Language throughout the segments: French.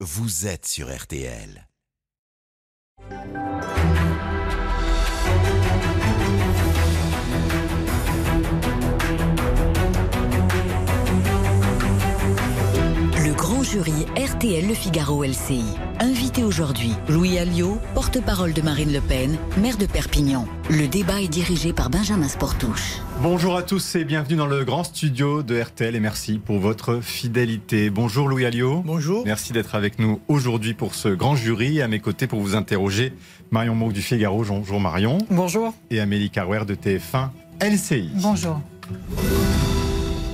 vous êtes sur RTL. Jury RTL Le Figaro LCI. Invité aujourd'hui, Louis Alliot, porte-parole de Marine Le Pen, maire de Perpignan. Le débat est dirigé par Benjamin Sportouche. Bonjour à tous et bienvenue dans le grand studio de RTL et merci pour votre fidélité. Bonjour Louis Alliot. Bonjour. Merci d'être avec nous aujourd'hui pour ce grand jury. À mes côtés pour vous interroger, Marion Mouk du Figaro. Bonjour Marion. Bonjour. Et Amélie Carouer de TF1 LCI. Bonjour.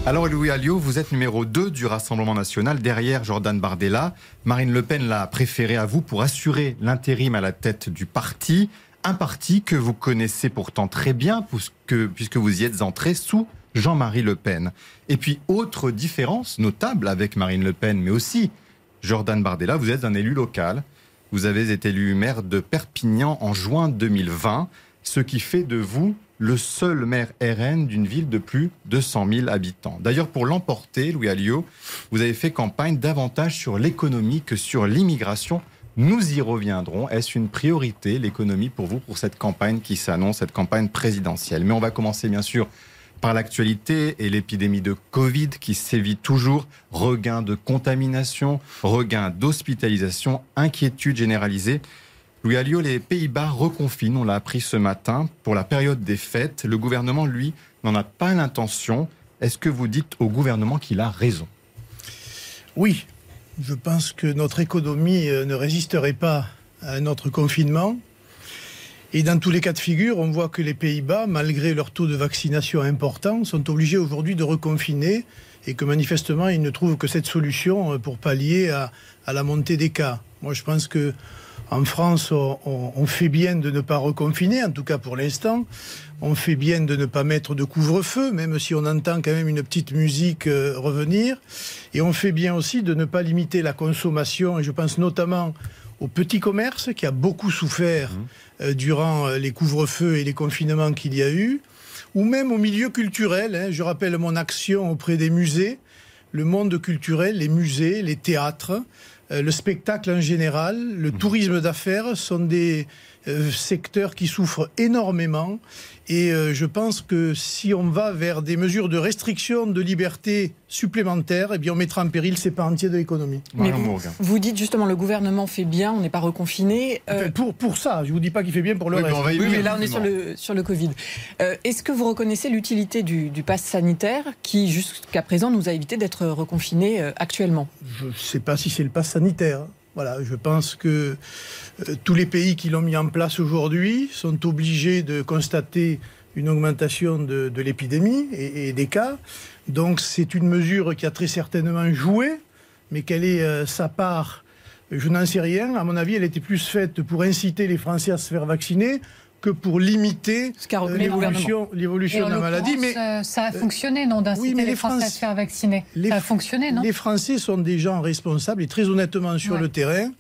Alors Louis Alliot, vous êtes numéro 2 du Rassemblement national derrière Jordan Bardella. Marine Le Pen l'a préféré à vous pour assurer l'intérim à la tête du parti. Un parti que vous connaissez pourtant très bien puisque, puisque vous y êtes entré sous Jean-Marie Le Pen. Et puis autre différence notable avec Marine Le Pen, mais aussi Jordan Bardella, vous êtes un élu local. Vous avez été élu maire de Perpignan en juin 2020, ce qui fait de vous le seul maire RN d'une ville de plus de 100 000 habitants. D'ailleurs, pour l'emporter, Louis Alliot, vous avez fait campagne davantage sur l'économie que sur l'immigration. Nous y reviendrons. Est-ce une priorité, l'économie, pour vous, pour cette campagne qui s'annonce, cette campagne présidentielle? Mais on va commencer, bien sûr, par l'actualité et l'épidémie de Covid qui sévit toujours. Regain de contamination, regain d'hospitalisation, inquiétude généralisée. Louis Alliot, les Pays-Bas reconfinent, on l'a appris ce matin, pour la période des fêtes. Le gouvernement, lui, n'en a pas l'intention. Est-ce que vous dites au gouvernement qu'il a raison? Oui, je pense que notre économie euh, ne résisterait pas à notre confinement. Et dans tous les cas de figure, on voit que les Pays-Bas, malgré leur taux de vaccination important, sont obligés aujourd'hui de reconfiner et que manifestement, ils ne trouvent que cette solution euh, pour pallier à, à la montée des cas. Moi, je pense que en France, on, on, fait bien de ne pas reconfiner, en tout cas pour l'instant. On fait bien de ne pas mettre de couvre-feu, même si on entend quand même une petite musique euh, revenir. Et on fait bien aussi de ne pas limiter la consommation, et je pense notamment au petit commerce qui a beaucoup souffert euh, durant euh, les couvre-feux et les confinements qu'il y a eu, ou même au milieu culturel. Hein. Je rappelle mon action auprès des musées, le monde culturel, les musées, les théâtres. Euh, le spectacle en général, le tourisme d'affaires sont des euh, secteurs qui souffrent énormément. Et euh, je pense que si on va vers des mesures de restriction de liberté supplémentaires, eh bien on mettra en péril ces pans entiers de l'économie. Mais vous, vous, dites justement le gouvernement fait bien, on n'est pas reconfiné. Euh... Pour, pour ça, je ne vous dis pas qu'il fait bien pour le oui, reste. Mais oui, mais là on est sur le, sur le Covid. Euh, Est-ce que vous reconnaissez l'utilité du, du pass sanitaire qui jusqu'à présent nous a évité d'être reconfinés euh, actuellement? Je ne sais pas si c'est le pass sanitaire. Voilà, je pense que euh, tous les pays qui l'ont mis en place aujourd'hui sont obligés de constater une augmentation de, l'épidémie et, et, des cas. Donc c'est une mesure qui a très certainement joué, mais quelle est euh, sa part Je n'en sais rien. À mon avis, elle était plus faite pour inciter les Français à se faire vacciner que pour limiter euh, l'évolution de la maladie. Mais euh, ça a fonctionné, non, d'inciter oui, les, les Français, Français à se faire vacciner. Les, ça a fonctionné, non Les Français sont des gens responsables et très honnêtement sur ouais. le terrain,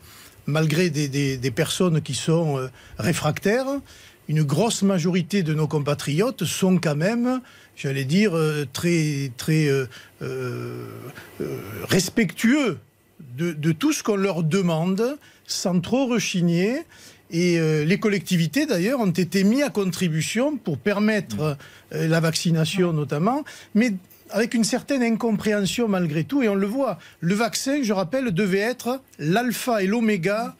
malgré des, des, des, personnes qui sont euh, réfractaires, une grosse majorité de nos compatriotes sont quand même, j'allais dire, euh, très, très euh, respectueux de, de tout ce qu'on leur demande, sans trop rechigner. Et euh, les collectivités, d'ailleurs, ont été mis à contribution pour permettre euh, la vaccination notamment, mais avec une certaine incompréhension malgré tout. Et on le voit, le vaccin, je rappelle, devait être l'alpha et l'oméga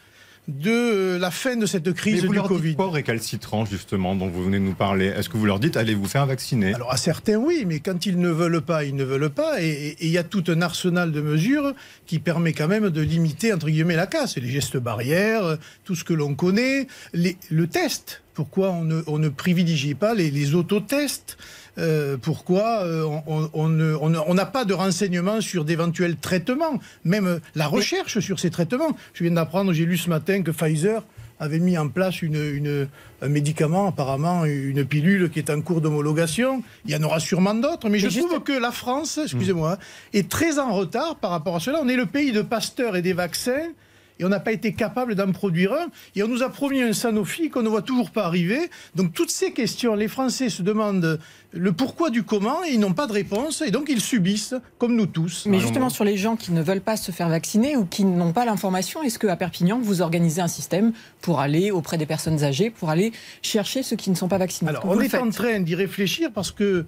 de la fin de cette crise Mais vous du leur Covid. Dites pas récalcitrants justement dont vous venez de nous parler? Est-ce que vous leur dites allez vous faire vacciner? Alors à certains oui, mais quand ils ne veulent pas, ils ne veulent pas. Et il y a tout un arsenal de mesures qui permet quand même de limiter entre guillemets la casse. Les gestes barrières, tout ce que l'on connaît, les, le test. Pourquoi on ne, on ne privilégie pas les, les autotests? Euh, pourquoi euh, on n'a on, on, pas de renseignements sur d'éventuels traitements, même euh, la recherche sur ces traitements. Je viens d'apprendre, j'ai lu ce matin que Pfizer avait mis en place une, une, un médicament, apparemment une pilule qui est en cours d'homologation. Il y en aura sûrement d'autres, mais, mais je juste... trouve que la France, excusez-moi, mmh. est très en retard par rapport à cela. On est le pays de Pasteur et des vaccins. et on n'a pas été capable d'en produire un. Et on nous a promis un Sanofi qu'on ne voit toujours pas arriver. Donc toutes ces questions, les Français se demandent le pourquoi du comment et ils n'ont pas de réponse et donc ils subissent comme nous tous. Mais justement sur les gens qui ne veulent pas se faire vacciner ou qui n'ont pas l'information, est-ce qu'à Perpignan vous organisez un système pour aller auprès des personnes âgées, pour aller chercher ceux qui ne sont pas vaccinés? Alors on est en train d'y réfléchir parce que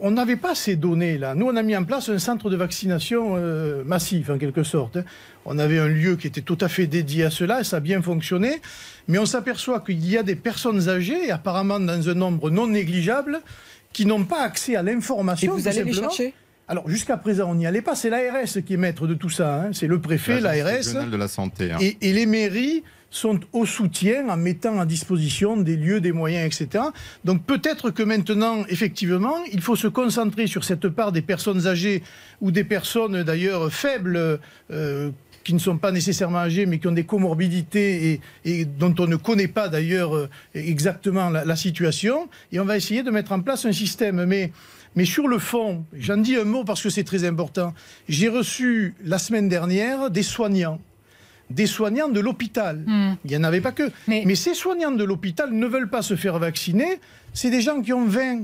on n'avait pas ces données là. Nous on a mis en place un centre de vaccination euh, massif en quelque sorte. Hein. On avait un lieu qui était tout à fait dédié à cela et ça a bien fonctionné. Mais on s'aperçoit qu'il y a des personnes âgées, apparemment dans un nombre non négligeable, qui n'ont pas accès à l'information. Et vous allez les chercher alors jusqu'à présent, on n'y allait pas. C'est l'ARS qui est maître de tout ça. Hein. C'est le préfet, l'ARS. de la santé. Hein. Et, et, les mairies sont au soutien en mettant à disposition des lieux, des moyens, etc. Donc peut-être que maintenant, effectivement, il faut se concentrer sur cette part des personnes âgées ou des personnes d'ailleurs faibles. Euh, qui ne sont pas nécessairement âgés, mais qui ont des comorbidités et, dont on ne connaît pas d'ailleurs euh, exactement la, situation. Et on va essayer de mettre en place un système. Mais, mais sur le fond, j'en dis un mot parce que c'est très important. J'ai reçu la semaine dernière des soignants des soignants de l'hôpital. Hmm. Il n'y en avait pas que. Mais... Mais ces soignants de l'hôpital ne veulent pas se faire vacciner. C'est des gens qui ont 20,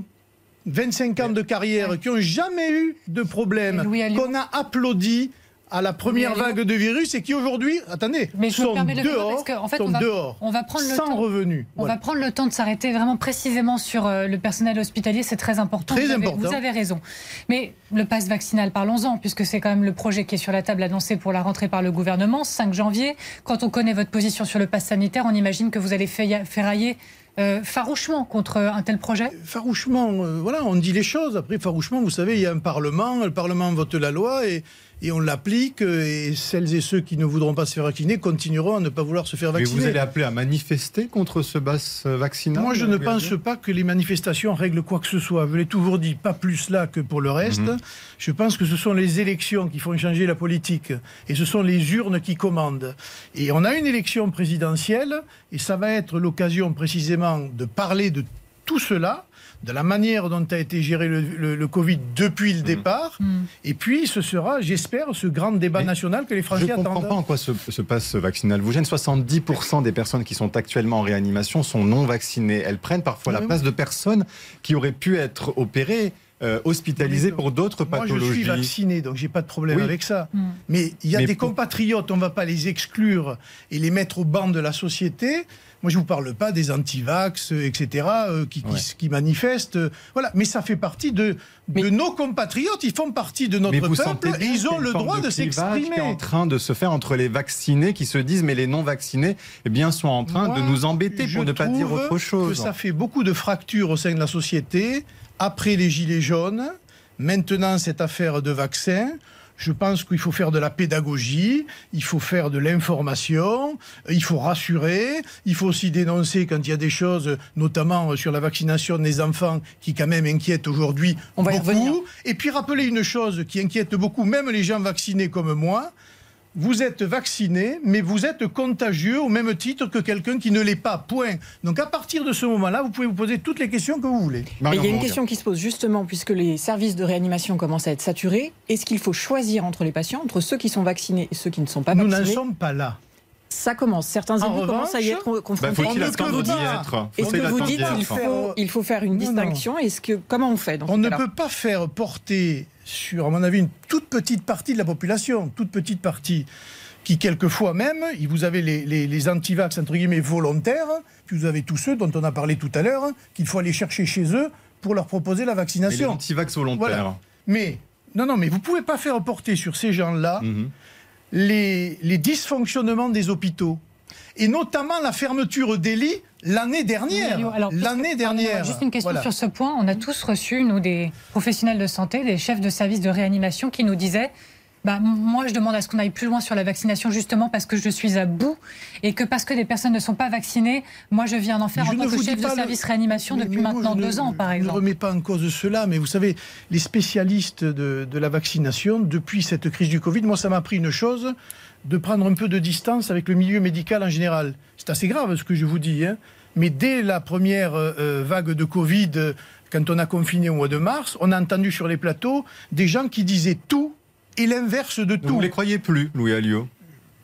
25 ans de carrière, qui n'ont jamais eu de problème, qu'on a applaudi à la première vague de virus et qui aujourd'hui, attendez, Mais sont dehors, en fait, on va, dehors, on va prendre le sans temps, revenu. On va prendre le temps de s'arrêter vraiment précisément sur euh, le personnel hospitalier, c'est très important. Très vous, important. Avez, vous avez raison. Mais le pass vaccinal, parlons-en, puisque c'est quand même le projet qui est sur la table annoncé pour la rentrée par le gouvernement, 5 janvier. Quand on connaît votre position sur le pass sanitaire, on imagine que vous allez ferrailler euh, farouchement contre un tel projet Farouchement, euh, voilà, on dit les choses. Après, farouchement, vous savez, il y a un Parlement, le Parlement vote la loi et et on l'applique. Et celles et ceux qui ne voudront pas se faire vacciner continueront à ne pas vouloir se faire vacciner. Mais vous allez appeler à manifester contre ce bas vaccinal Moi, je ne pense pas que les manifestations règlent quoi que ce soit. Je l'ai toujours dit, pas plus là que pour le reste. Mhm. Je pense que ce sont les élections qui font changer la politique. Et ce sont les urnes qui commandent. Et on a une élection présidentielle. Et ça va être l'occasion précisément de parler de tout cela de la manière dont a été géré le, Covid depuis le mmh. départ. Mmh. Et puis, ce sera, j'espère, ce grand débat national que les Français attendent. Je ne comprends pas en quoi ce, passe vaccinal vous gêne. 70% des personnes qui sont actuellement en réanimation sont non vaccinées. Elles prennent parfois la place de personnes qui auraient pu être opérées. Euh, hospitalisées pour d'autres pathologies. Moi, je suis vacciné, donc j'ai pas de problème avec ça. Mmh. Mais il y a des compatriotes, on ne va pas les exclure et les mettre au banc de la société. Moi, je ne vous parle pas des antivax, etc., euh, qui, qui, manifestent. Euh, voilà. Mais ça fait partie de, de nos compatriotes. Ils font partie de notre peuple et ils ont le droit de, s'exprimer. est en train de se faire entre les vaccinés qui se disent, mais les non-vaccinés, eh bien, sont en train de nous embêter, pour ne pas dire autre chose. Que ça fait beaucoup de fractures au sein de la société. Après les gilets jaunes, maintenant cette affaire de vaccin. Je pense qu'il faut faire de la pédagogie, il faut faire de l'information, il faut rassurer, il faut aussi dénoncer quand il y a des choses, notamment sur la vaccination des enfants, qui quand même inquiètent aujourd'hui beaucoup. Et puis rappeler une chose qui inquiète beaucoup, même les gens vaccinés comme moi, vous êtes vacciné, mais vous êtes contagieux au même titre que quelqu'un qui ne l'est pas. Point. Donc à partir de ce moment-là, vous pouvez vous poser toutes les questions que vous voulez. il y a une question qui se pose justement, puisque les services de réanimation commencent à être saturés. Est-ce qu'il faut choisir entre les patients, entre ceux qui sont vaccinés et ceux qui ne sont pas vaccinés Nous n'en sommes pas là. Ça commence. Certains élus commencent à y être confrontés. Bah, Est-ce que vous dites qu'il faut, il faut faire une distinction? Est-ce que comment on fait On ne peut pas faire porter sur, à mon avis, une toute petite partie de la population, toute petite partie, qui quelquefois même, vous avez les, les, anti-vax, entre guillemets, volontaires, puis vous avez tous ceux dont on a parlé tout à l'heure, qu'il faut aller chercher chez eux pour leur proposer la vaccination. Mais les anti-vax volontaires. Mais, non, non, mais vous ne pouvez pas faire porter sur ces gens-là mhm. les, les dysfonctionnements des hôpitaux et notamment la fermeture des lits l'année dernière. L'année dernière. Juste une question sur ce point. On a tous reçu, nous, des professionnels de santé, des chefs de services de réanimation qui nous disaient bah, moi, je demande à ce qu'on aille plus loin sur la vaccination, justement parce que je suis à bout et que parce que des personnes ne sont pas vaccinées, moi, je viens d'en faire en tant que chef de service réanimation depuis maintenant deux ans, par exemple. Je ne remets pas en cause cela, mais vous savez, les spécialistes de, de la vaccination, depuis cette crise du Covid, moi, ça m'a pris une chose de prendre un peu de distance avec le milieu médical en général. C'est assez grave ce que je vous dis, hein. mais dès la première euh, euh, vague de Covid, quand on a confiné au mois de mars, on a entendu sur les plateaux des gens qui disaient tout et l'inverse de tout. Vous ne les croyez plus, Louis Alliot?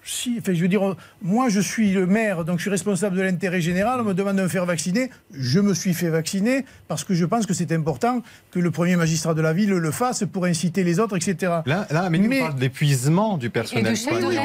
Si, enfin, je veux dire, moi je suis le maire, donc je suis responsable de l'intérêt général, on me demande de me faire vacciner, je me suis fait vacciner parce que je pense que c'est important que le premier magistrat de la ville le fasse pour inciter les autres, etc. Là, là mais, Mais- on parle d'épuisement du personnel.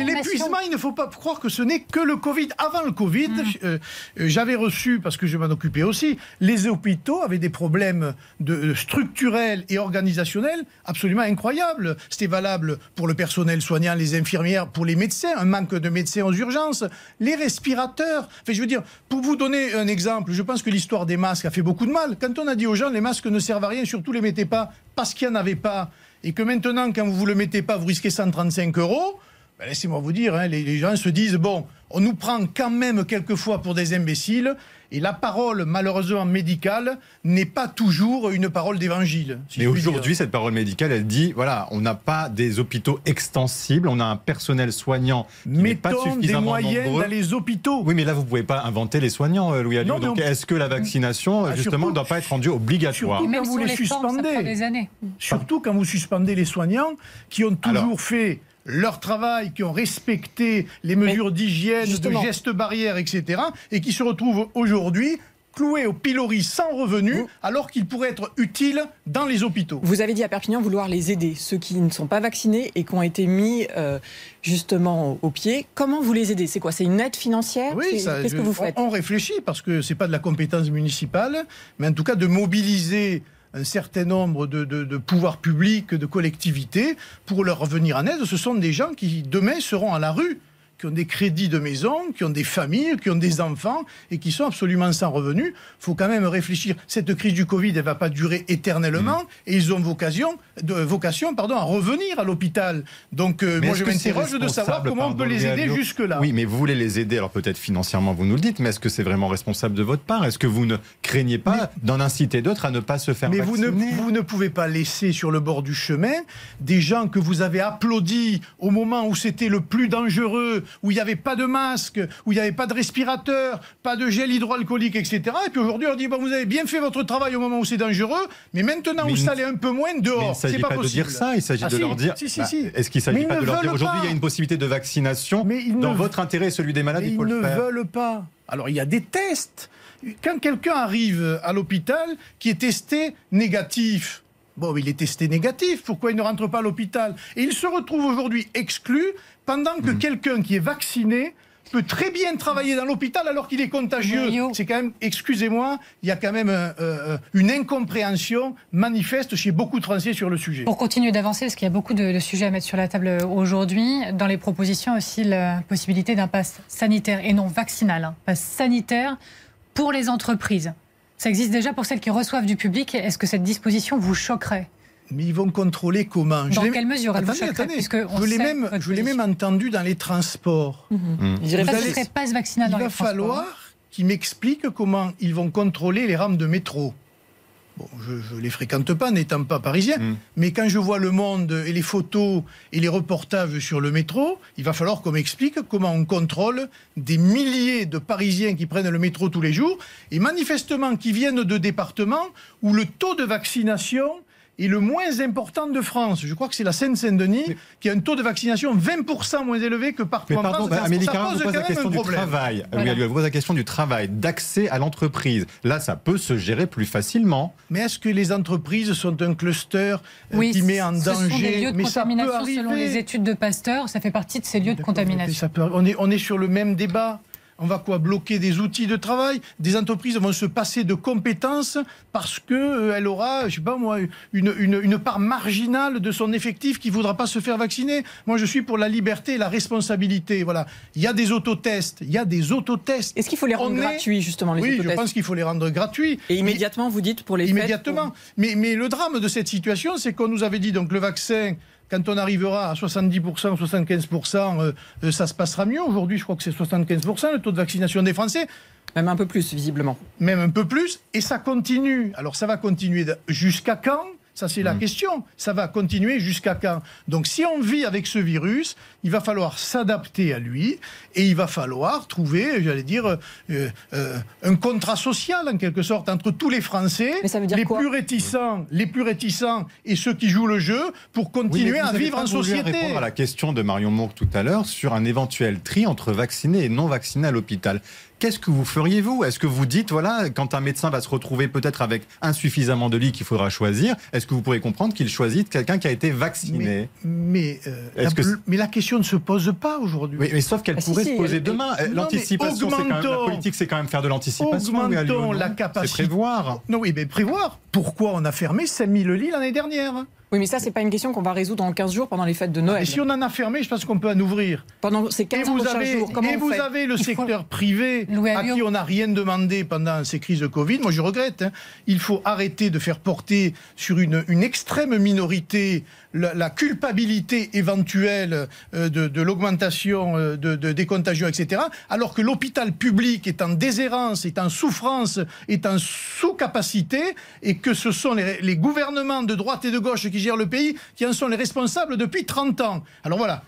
l'épuisement, il ne faut pas croire que ce n'est que le Covid. Avant le Covid, euh, euh, j'avais reçu, parce que je m'en occupais aussi, les hôpitaux avaient des problèmes de, euh, structurels et organisationnels absolument incroyables. C'était valable pour le personnel soignant, les infirmières, pour les médecins, manque de médecins aux urgences, les respirateurs. Enfin, je veux dire, pour vous donner un exemple, je pense que l'histoire des masques a fait beaucoup de mal. Quand on a dit aux gens, les masques ne servent à rien, surtout les mettez pas parce qu'il n'y en avait pas, et que maintenant, quand vous ne le mettez pas, vous risquez 135 euros. Ben, Laissez-moi vous dire, hein, les, les gens se disent bon, on nous prend quand même quelquefois pour des imbéciles, et la parole, malheureusement médicale, n'est pas toujours une parole d'évangile. si Mais aujourd'hui, cette parole médicale, elle dit voilà, on n'a pas des hôpitaux extensibles, on a un personnel soignant qui n'est pas mettons des suffisamment moyens nombreux. dans les hôpitaux. Oui, mais là, vous ne pouvez pas inventer les soignants, euh, Louis Alliot. Non, mais Donc, on- est-ce que la vaccination, Ah, justement, surtout- ne doit pas être rendue obligatoire surtout- Quand vous les suspendez. des. Surtout quand vous suspendez les soignants qui ont toujours Alors. fait leur travail, qui ont respecté les mesures d'hygiène, de gestes barrières, etc., et qui se retrouvent aujourd'hui cloués au pilori sans revenu, alors qu'ils pourraient être utiles dans les hôpitaux. Vous avez dit à Perpignan vouloir les aider, ceux qui ne sont pas vaccinés et qui ont été mis euh, justement au pied. Comment vous les aidez? C'est quoi? C'est une aide financière? Oui, Qu'est-ce que vous faites? on, on réfléchit parce que c'est pas de la compétence municipale, mais en tout cas de mobiliser un certain nombre de, pouvoirs publics, de collectivités, pour leur venir en aide. Ce sont des gens qui demain seront à la rue, qui ont des crédits de maison, qui ont des familles, qui ont des enfants et qui sont absolument sans revenus. Il faut quand même réfléchir. Cette crise du Covid, elle va pas durer éternellement Mmh. et ils ont vocation, de, vocation pardon, à revenir à l'hôpital. Donc euh, moi je m'interroge de savoir comment on peut les aider jusque-là. Oui, mais vous voulez les aider, alors peut-être financièrement, vous nous le dites, mais est-ce que c'est vraiment responsable de votre part? Est-ce que vous ne craignez pas d'en inciter d'autres à ne pas se faire Mais vous ne, vacciner? vous ne pouvez pas laisser sur le bord du chemin des gens que vous avez applaudis au moment où c'était le plus dangereux, où il n'y avait pas de masque, où il n'y avait pas de respirateur, pas de gel hydroalcoolique, etc. Et puis aujourd'hui, on leur dit bon, vous avez bien fait votre travail au moment où c'est dangereux, mais maintenant Mais où ça allait un peu moins, dehors. ne C'est s'agit pas, pas, de dire ça, il s'agit Ah, de si, leur dire. si, bah. Est-ce qu'il ne s'agit pas de leur dire aujourd'hui il y a une possibilité de vaccination Mais dans ne- votre intérêt et celui des malades, Mais il faut ils le ne faire. veulent pas. Alors il y a des tests. Quand quelqu'un arrive à l'hôpital qui est testé négatif, bon, il est testé négatif, pourquoi il ne rentre pas à l'hôpital? Et il se retrouve aujourd'hui exclu pendant que quelqu'un qui est vacciné peut très bien travailler dans l'hôpital alors qu'il est contagieux. C'est quand même, excusez-moi, il y a quand même euh, euh, une incompréhension manifeste chez beaucoup de Français sur le sujet. Pour continuer d'avancer, parce qu'il y a beaucoup de, de sujets à mettre sur la table aujourd'hui, dans les propositions aussi la possibilité d'un pass sanitaire et non vaccinal, hein, pass sanitaire pour les entreprises. Ça existe déjà pour celles qui reçoivent du public. Est-ce que cette disposition vous choquerait? Mais ils vont contrôler comment? Dans quelle mesure elle vous Attendez, choquerait, attendez. puisque on Je l'ai même, votre je l'ai même entendu dans les transports. Je dirais Vous pas Ça, allez- ce serait pass vaccinal Il dans va les transports. falloir qu'ils m'expliquent comment ils vont contrôler les rames de métro. Bon, je ne les fréquente pas, n'étant pas parisien, Mm. mais quand je vois le monde et les photos et les reportages sur le métro, il va falloir qu'on m'explique comment on contrôle des milliers de Parisiens qui prennent le métro tous les jours, et manifestement qui viennent de départements où le taux de vaccination est le moins important de France. Je crois que c'est la Seine-Saint-Denis qui a un taux de vaccination 20% moins élevé que partout Mais en pardon, France. bah, Ça- Amélie vous pose la question du travail. Oui, Voilà. elle pose la question du travail, d'accès à l'entreprise. Là, ça peut se gérer plus facilement. Mais est-ce que les entreprises sont un cluster euh, Oui, qui met en ce sont danger? des lieux de Mais ça peut contamination selon les études de Pasteur. Ça fait partie de ces lieux de contamination. ça peut- on, est, on est sur le même débat. On va quoi bloquer des outils de travail? Des entreprises vont se passer de compétences parce que euh, elle aura, je sais pas moi, une, une, une part marginale de son effectif qui voudra pas se faire vacciner. Moi, je suis pour la liberté et la responsabilité. Voilà. Il y a des autotests. Il y a des autotests. Est-ce qu'il faut les rendre est- gratuits, justement, les Oui, je pense qu'il faut les rendre gratuits. Et immédiatement, vous dites pour les fêtes, Immédiatement. Mais, mais le drame de cette situation, c'est qu'on nous avait dit donc le vaccin, quand on arrivera à 70%, 75%, euh, euh, ça se passera mieux. Aujourd'hui, je crois que c'est 75% le taux de vaccination des Français, même un peu plus, visiblement. même un peu plus, et ça continue. Alors ça va continuer jusqu'à quand? Ça, c'est la Mm. question. Ça va continuer jusqu'à quand? Donc, si on vit avec ce virus, il va falloir s'adapter à lui et il va falloir trouver, j'allais dire, euh, euh, un contrat social, en quelque sorte, entre tous les Français, les plus réticents, les plus réticents et ceux qui jouent le jeu pour continuer à vivre en société. répondre à la question de Marion Mourgue tout à l'heure sur un éventuel tri entre vaccinés et non vaccinés à l'hôpital. Qu'est-ce que vous feriez, vous Est-ce que vous dites, voilà, quand un médecin va se retrouver peut-être avec insuffisamment de lits qu'il faudra choisir, est-ce que vous pourrez comprendre qu'il choisit quelqu'un qui a été vacciné? Mais, mais, euh, Est-ce la, que c'est- mais la question ne se pose pas aujourd'hui. Oui, mais sauf qu'elle Ah, pourrait si, se poser elle- demain. L'anticipation, c'est quand même la politique, c'est quand même faire de l'anticipation. Augmentons la C'est capacité. prévoir. Non, oui, mais prévoir. Pourquoi on a fermé 5000 lits l'année dernière Oui, mais ça, c'est pas une question qu'on va résoudre en 15 jours pendant les fêtes de Noël. Et si on en a fermé, je pense qu'on peut en ouvrir. Pendant ces Et 15 vous prochains avez, jours, comment et on vous fait avez le faut- secteur privé à qui on n'a rien demandé pendant ces crises de Covid. Moi, je regrette. hein. Il faut arrêter de faire porter sur une, une extrême minorité la, la culpabilité éventuelle euh, de, de l'augmentation euh, de, de- des contagions, etc. Alors que l'hôpital public est en déshérence, est en souffrance, est en sous-capacité et que ce sont les, les gouvernements de droite et de gauche qui gèrent le pays qui en sont les responsables depuis 30 ans. Alors voilà.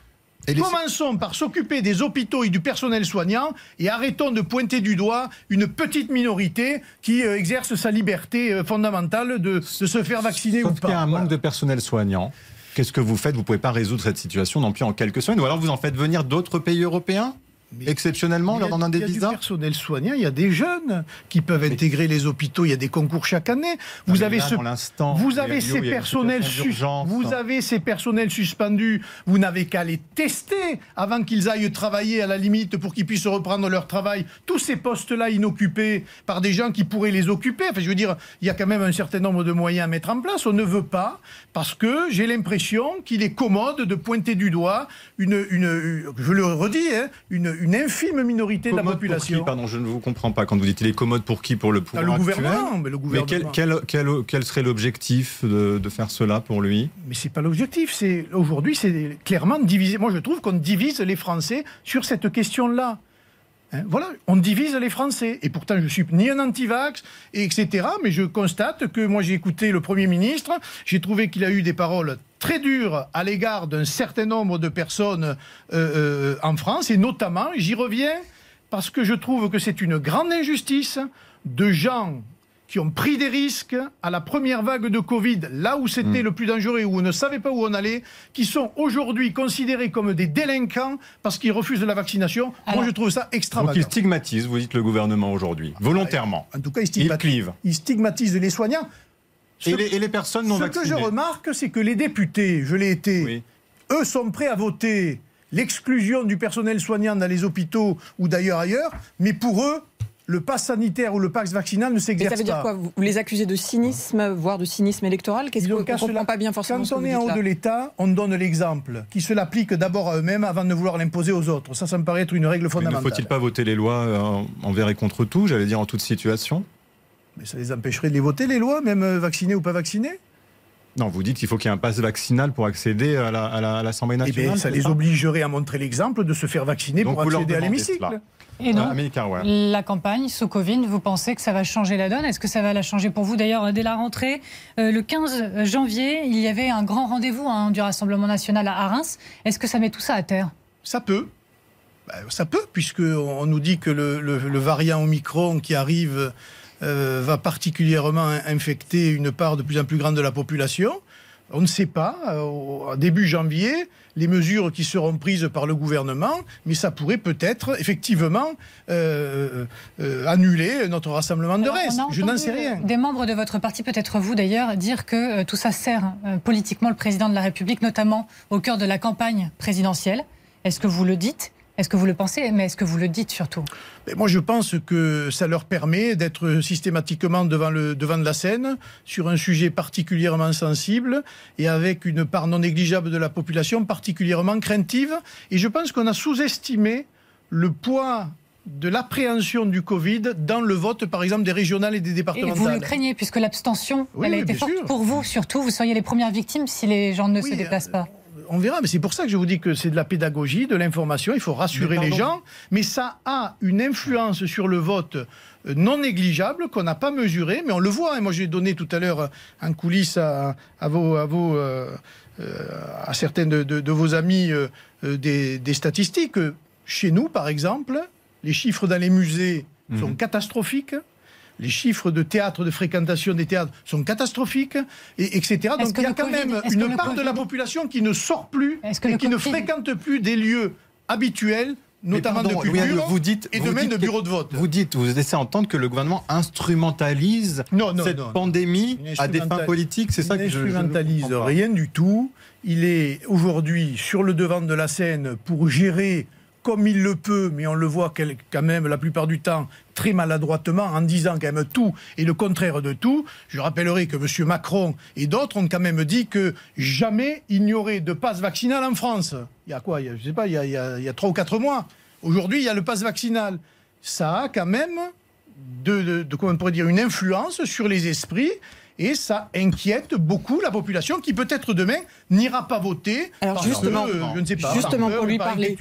Et les- Commençons par s'occuper des hôpitaux et du personnel soignant et arrêtons de pointer du doigt une petite minorité qui euh, exerce sa liberté fondamentale de, de se faire vacciner Sauf ou qu'il y a pas. un Voilà. manque de personnel soignant. Qu'est-ce que vous faites? Vous ne pouvez pas résoudre cette situation non plus en quelques semaines. Ou alors vous en faites venir d'autres pays européens? Mais- Exceptionnellement, en Il y a- leur donnant des il y a du visas personnel soignant, il y a des jeunes qui peuvent intégrer les hôpitaux, il y a des concours chaque année. Vous avez là, ce vous a ces a personnels sus- vous avez ces personnels suspendus, vous n'avez qu'à les tester avant qu'ils aillent travailler à la limite pour qu'ils puissent reprendre leur travail. Tous ces postes-là inoccupés par des gens qui pourraient les occuper. Enfin, je veux dire, il y a quand même un certain nombre de moyens à mettre en place. On ne veut pas parce que j'ai l'impression qu'il est commode de pointer du doigt une, une, je le redis, hein, une, une infime minorité de la pour population. qui Pardon, je ne vous comprends pas. Quand vous dites il est commode pour qui Pour le Ah, pouvoir le gouvernement, mais le Mais gouvernement. quel, quel, quel, quel serait l'objectif de, de faire cela pour lui Mais c'est pas l'objectif. C'est aujourd'hui, c'est clairement diviser. Moi, je trouve qu'on divise les Français sur cette question-là. Hein, voilà, on divise les Français. Et pourtant, je suis ni un anti-vax, et etc. Mais je constate que moi, j'ai écouté le Premier ministre. J'ai trouvé qu'il a eu des paroles très dures à l'égard d'un certain nombre de personnes euh, euh, en France. Et notamment, j'y reviens, parce que je trouve que c'est une grande injustice de gens qui ont pris des risques à la première vague de Covid, là où c'était le plus dangereux, où on ne savait pas où on allait, qui sont aujourd'hui considérés comme des délinquants parce qu'ils refusent la vaccination. Alors- Moi, je trouve ça Donc extravagant. il stigmatise, vous dites le gouvernement aujourd'hui, volontairement. En tout cas, ils Il stigmatisent, ils stigmatisent les soignants. Ce, Et les, et les personnes non ce vaccinées que je remarque, c'est que les députés, je l'ai été, Oui. eux sont prêts à voter l'exclusion du personnel soignant dans les hôpitaux ou d'ailleurs ailleurs, mais pour eux, le pass sanitaire ou le pass vaccinal ne Mais s'exerce ça veut dire pas. quoi Vous les accusez de cynisme, voire de cynisme électoral? Qu'est-ce Ils que ont on qu'à se comprend pas bien forcément Quand on est en haut de l'État, on donne l'exemple, qui se l'applique d'abord à eux-mêmes avant de vouloir l'imposer aux autres. Ça, ça me paraît être une règle Mais ne fondamentale. faut-il pas voter les lois euh, envers et contre tout, j'allais dire en toute situation? Mais ça les empêcherait de les voter, les lois, même euh, vaccinés ou pas vaccinés? Non, vous dites qu'il faut qu'il y ait un pass vaccinal pour accéder à la- à la- à l'Assemblée Eh nationale. bien, ça les obligerait à montrer l'exemple de se faire vacciner Donc pour accéder à l'hémicycle. cela. Et Ah, donc, Carrouer. la campagne sous Covid, vous pensez que ça va changer la donne? Est-ce que ça va la changer pour vous? D'ailleurs, dès la rentrée, euh, le 15 janvier, il y avait un grand rendez-vous hein, du Rassemblement national à Reims. Est-ce que ça met tout ça à terre? Ça peut. Ben, ça peut, puisqu'on nous dit que le, le- le variant Omicron qui arrive euh, va particulièrement infecter une part de plus en plus grande de la population. On ne sait pas, euh, au début janvier, les mesures qui seront prises par le gouvernement, mais ça pourrait peut-être effectivement euh, euh, annuler notre rassemblement de reste. Je n'en sais rien. Des membres de votre parti, peut-être vous d'ailleurs, dire que tout ça sert politiquement le président de la République, notamment au cœur de la campagne présidentielle. Est-ce que vous le dites? Est-ce que vous le pensez Mais est-ce que vous le dites surtout Mais moi, je pense que ça leur permet d'être systématiquement devant le devant de la scène sur un sujet particulièrement sensible et avec une part non négligeable de la population particulièrement craintive. Et je pense qu'on a sous-estimé le poids de l'appréhension du Covid dans le vote, par exemple, des régionales et des Et départementales. vous le craignez, puisque l'abstention, Oui, elle a été forte sûr. pour vous, surtout. Vous seriez les premières victimes si les gens ne Oui, se déplacent pas. On verra. Mais c'est pour ça que je vous dis que c'est de la pédagogie, de l'information. Il faut rassurer les gens. Mais ça a une influence sur le vote euh, non négligeable qu'on n'a pas mesuré. Mais on le voit. Et hein. moi, j'ai donné tout à l'heure en coulisses à, vos, à, vos, euh, à certains de, vos amis des, des statistiques. Chez nous, par exemple, les chiffres dans les musées sont mhm. catastrophiques les chiffres de théâtre, de fréquentation des théâtres sont catastrophiques, et, etc. Donc il y a quand même une part de la population qui ne sort plus et qui ne fréquente plus des lieux habituels notamment de culture vous dites, et de même de bureaux de vote. Vous dites, vous essayez d'entendre que le gouvernement instrumentalise cette pandémie à des fins politiques, c'est ça que je instrumentalise rien du tout. Il est aujourd'hui sur le devant de la scène pour gérer comme il le peut, mais on le voit quand même la plupart du temps très maladroitement en disant quand même tout et le contraire de tout. Je rappellerai que M. Macron et d'autres ont quand même dit que jamais il n'y aurait de passe vaccinal en France. Il y a quoi? Je ne sais pas, il y a, trois ou quatre mois. Aujourd'hui, il y a le passe vaccinal. Ça a quand même de, de, on pourrait dire, une influence sur les esprits et ça inquiète beaucoup la population qui peut-être demain n'ira pas voter. Alors justement, je ne sais pas, justement pour lui parler,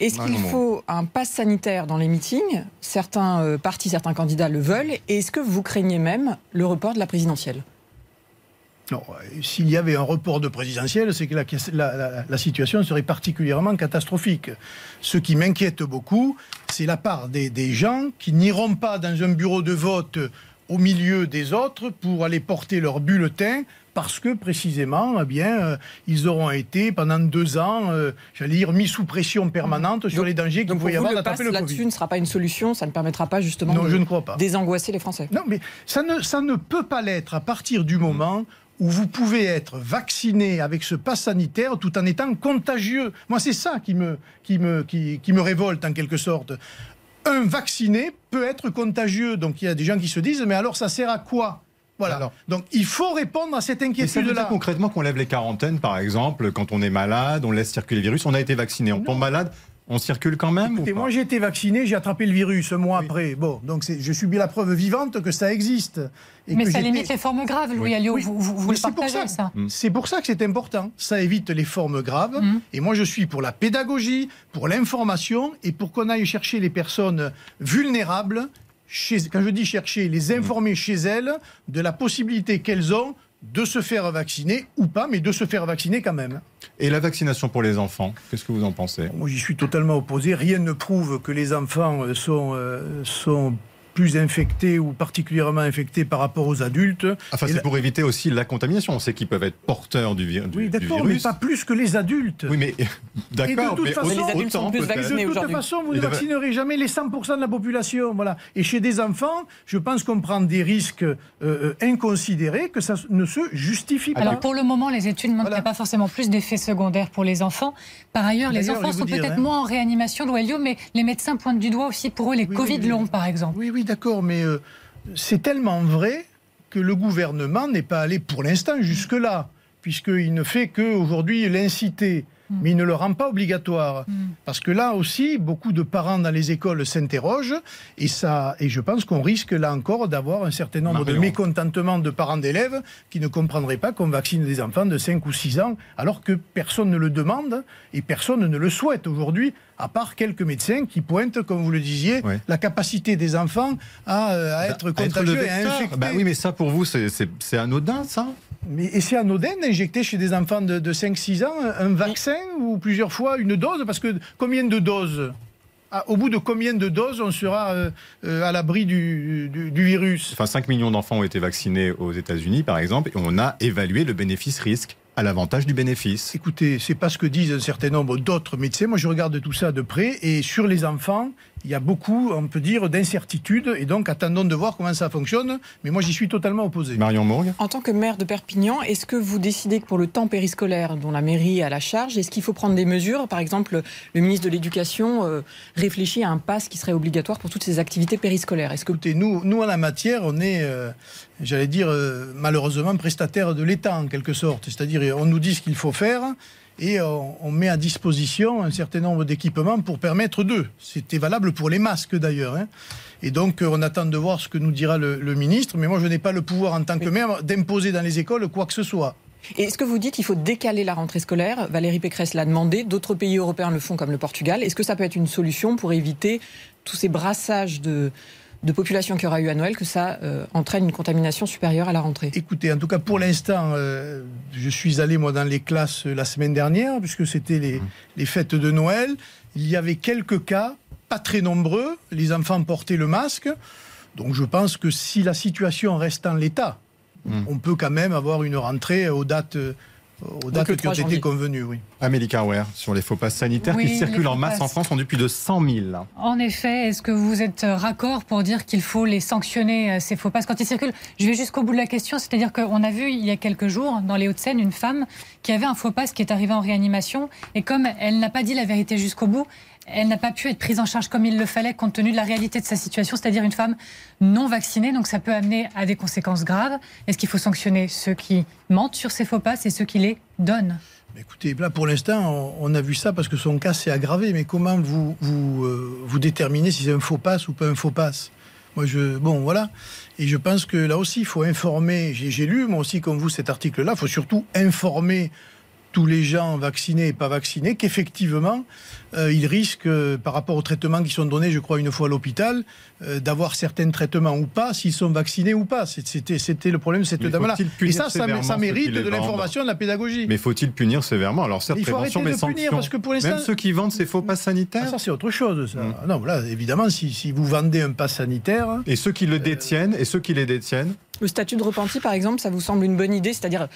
est-ce qu'il faut un pass sanitaire dans les meetings? Certains euh, partis, certains candidats le veulent. Et est-ce que vous craignez même le report de la présidentielle? Non, s'il y avait un report de présidentielle, c'est que la, la, situation serait particulièrement catastrophique. Ce qui m'inquiète beaucoup, c'est la part des, des gens qui n'iront pas dans un bureau de vote au milieu des autres pour aller porter leur bulletin parce que précisément, eh bien, euh, ils auront été pendant deux ans, euh, j'allais dire, mis sous pression permanente sur les dangers qu'il pouvait y avoir d'attraper le là-dessus ne sera pas une solution, ça ne permettra pas justement de je ne crois pas. désangoisser les Français. Non, mais ça ne, ça ne peut pas l'être à partir du moment où vous pouvez être vacciné avec ce pass sanitaire tout en étant contagieux. Moi, c'est ça qui me, qui, me, qui, qui me révolte en quelque sorte un vacciné peut être contagieux. Donc il y a des gens qui se disent, mais alors ça sert à quoi? Voilà. Donc il faut répondre à cette inquiétude-là. concrètement qu'on lève les quarantaines, par exemple, quand on est malade, on laisse circuler le virus, on a été vacciné, on tombe malade, on circule quand même Écoutez, moi j'ai été vacciné, j'ai attrapé le virus un mois après. Bon, donc je subis la preuve vivante que ça existe. mais ça limite les formes graves, Louis Alliot. Vous, vous, le partagez, ça. Mm. C'est pour ça que c'est important. Ça évite les formes graves. Mm. Et moi je suis pour la pédagogie, pour l'information et pour qu'on aille chercher les personnes vulnérables. Chez, quand je dis chercher, les informer chez elles de la possibilité qu'elles ont de se faire vacciner ou pas, mais de se faire vacciner quand même. Et la vaccination pour les enfants, qu'est-ce que vous en pensez? Moi, j'y suis totalement opposé. Rien ne prouve que les enfants sont, euh, sont plus infectés ou particulièrement infectés par rapport aux adultes. Enfin, c'est pour éviter aussi la contamination. On sait qu'ils peuvent être porteurs du, virus. Oui, d'accord, mais pas plus que les adultes. Oui, mais d'accord, mais façon, les adultes sont plus vaccinés De toute façon, vous ne vaccinerez jamais les 100% de la population. Voilà. Et chez des enfants, je pense qu'on prend des risques euh, euh, inconsidérés que ça ne se justifie pas. Alors, pour le moment, les études montrent pas forcément plus d'effets secondaires pour les enfants. Par ailleurs, les enfants sont peut-être hein. moins en réanimation, Loyau, mais les médecins pointent du doigt aussi pour eux les Covid longs, par exemple. Oui, oui, d'accord, mais euh, c'est tellement vrai que le gouvernement n'est pas allé pour l'instant jusque-là, puisqu'il ne fait qu'aujourd'hui l'inciter mais il ne le rend pas obligatoire. Mm. Parce que là aussi, beaucoup de parents dans les écoles s'interrogent, et, ça, et je pense qu'on risque là encore d'avoir un certain nombre de mécontentements de parents d'élèves qui ne comprendraient pas qu'on vaccine des enfants de 5 ou 6 ans, alors que personne ne le demande et personne ne le souhaite aujourd'hui, à part quelques médecins qui pointent, comme vous le disiez, la capacité des enfants à, euh, bah, être contagieux et à infecter. Bah oui, mais ça pour vous, c'est anodin, ça? Mais, et c'est anodin d'injecter chez des enfants de, 5-6 ans un vaccin ou plusieurs fois une dose? Parce que combien de doses? Ah, au bout de combien de doses on sera euh, euh, à l'abri du, du, virus? Enfin, 5 millions d'enfants ont été vaccinés aux États-Unis, par exemple, et on a évalué le bénéfice-risque à l'avantage du bénéfice. Écoutez, c'est pas ce que disent un certain nombre d'autres médecins. Moi, je regarde tout ça de près, et sur les enfants, il y a beaucoup, on peut dire, d'incertitudes. Et donc, attendons de voir comment ça fonctionne. Mais moi, j'y suis totalement opposé. Marion Mourgue En tant que maire de Perpignan, est-ce que vous décidez que pour le temps périscolaire dont la mairie a la charge, est-ce qu'il faut prendre des mesures? Par exemple, le ministre de l'Éducation euh, réfléchit à un pass qui serait obligatoire pour toutes ces activités périscolaires. Est-ce que... Écoutez, nous, nous, en la matière, on est, euh, j'allais dire, euh, malheureusement prestataire de l'État, en quelque sorte. C'est-à-dire, on nous dit ce qu'il faut faire et on, met à disposition un certain nombre d'équipements pour permettre d'eux. C'était valable pour les masques d'ailleurs. Hein. Et donc, on attend de voir ce que nous dira le, ministre. Mais moi, je n'ai pas le pouvoir en tant que maire d'imposer dans les écoles quoi que ce soit. Et ce que vous dites, il faut décaler la rentrée scolaire? Valérie Pécresse l'a demandé. D'autres pays européens le font, comme le Portugal. Est-ce que ça peut être une solution pour éviter tous ces brassages de, de population qu'il y aura eu à Noël, que ça euh, entraîne une contamination supérieure à la rentrée Écoutez, en tout cas pour l'instant, euh, je suis allé moi dans les classes la semaine dernière, puisque c'était les, mmh. les fêtes de Noël. Il y avait quelques cas, pas très nombreux. Les enfants portaient le masque. Donc je pense que si la situation reste en l'état, Hmm. on peut quand même avoir une rentrée aux dates aux dates qui ont été convenues, oui. Amélie sur les faux passes sanitaires qui circulent en masse en France, on depuis de 100 000. En effet, est-ce que vous êtes raccord pour dire qu'il faut les sanctionner, euh, ces faux passes, quand ils circulent Je vais jusqu'au bout de la question, c'est-à-dire qu'on a vu il y a quelques jours, dans les Hauts-de-Seine, une femme qui avait un faux passe qui est arrivée en réanimation, et comme elle n'a pas dit la vérité jusqu'au bout, elle n'a pas pu être prise en charge comme il le fallait compte tenu de la réalité de sa situation, c'est-à-dire une femme non vaccinée. Donc ça peut amener à des conséquences graves. Est-ce qu'il faut sanctionner ceux qui mentent sur ces faux passes et ceux qui les donnent Écoutez, là pour l'instant, on a vu ça parce que son cas s'est aggravé. Mais comment vous, vous, euh, vous déterminez si c'est un faux passe ou pas un faux passe? Moi, je, bon, voilà. Et je pense que là aussi, il faut informer. J'ai lu, moi aussi, comme vous, cet article-là. Il faut surtout informer tous les gens vaccinés et pas vaccinés, qu'effectivement, euh, ils risquent, euh, par rapport aux traitements qui sont donnés, je crois, une fois à l'hôpital, euh, d'avoir certains traitements ou pas, s'ils sont vaccinés ou pas. C'était, le problème de cette dame-là. Et ça, ça, mérite de l'information, de la pédagogie. Mais faut-il punir sévèrement Alors certes, il faut prévention, mais punir, parce que pour Même ceux qui vendent ces faux passes sanitaires ah, Ça, c'est autre chose. Ça. Mmh. Non, là, évidemment, si, si, vous vendez un pass sanitaire... Et ceux qui le détiennent, et ceux qui les détiennent Le statut de repenti, par exemple, ça vous semble une bonne idée C'est-à-dire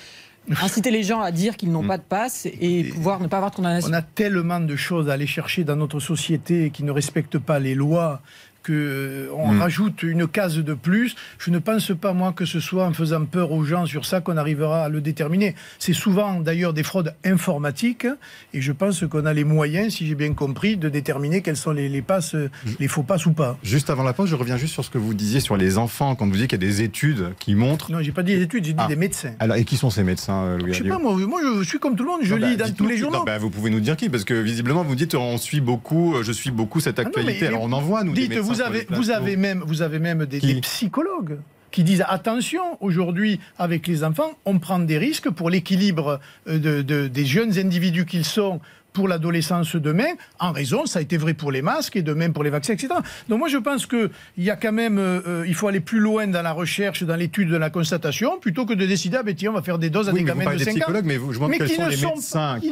inciter les gens à dire qu'ils n'ont mm. pas de passe et pouvoir ne pas avoir de condamnation. On a tellement de choses à aller chercher dans notre société qui ne respectent pas les lois qu'on euh, hmm. rajoute une case de plus. Je ne pense pas, moi, que ce soit en faisant peur aux gens sur ça qu'on arrivera à le déterminer. C'est souvent, d'ailleurs, des fraudes informatiques. Et je pense qu'on a les moyens, si j'ai bien compris, de déterminer quels sont les, passes, hmm. les faux passes ou pas. Juste avant la pause, je reviens juste sur ce que vous disiez sur les enfants, quand vous dites qu'il y a des études qui montrent. Non, j'ai pas dit des études, j'ai dit ah. des médecins. Alors, et qui sont ces médecins, euh, Louis Je sais pas, moi, moi, je suis comme tout le monde, je lis bah, dans tous les journaux. Bah, vous pouvez nous dire qui Parce que visiblement, vous dites on suit beaucoup, je suis beaucoup cette ah actualité. Alors, on en voit, nous, dites, des vous avez, vous avez même, vous avez même des, psychologues qui disent attention, aujourd'hui, avec les enfants, on prend des risques pour l'équilibre euh, de, des jeunes individus qu'ils sont pour l'adolescence demain, en raison, ça a été vrai pour les masques et de même pour les vaccins, etc. Donc moi je pense qu'il y a quand même, euh, euh, il faut aller plus loin dans la recherche, dans l'étude de la constatation, plutôt que de décider, ah ben tiens, on va faire des doses à des gamins de 5 ans. Mais vous, je demande quels sont les médecins qui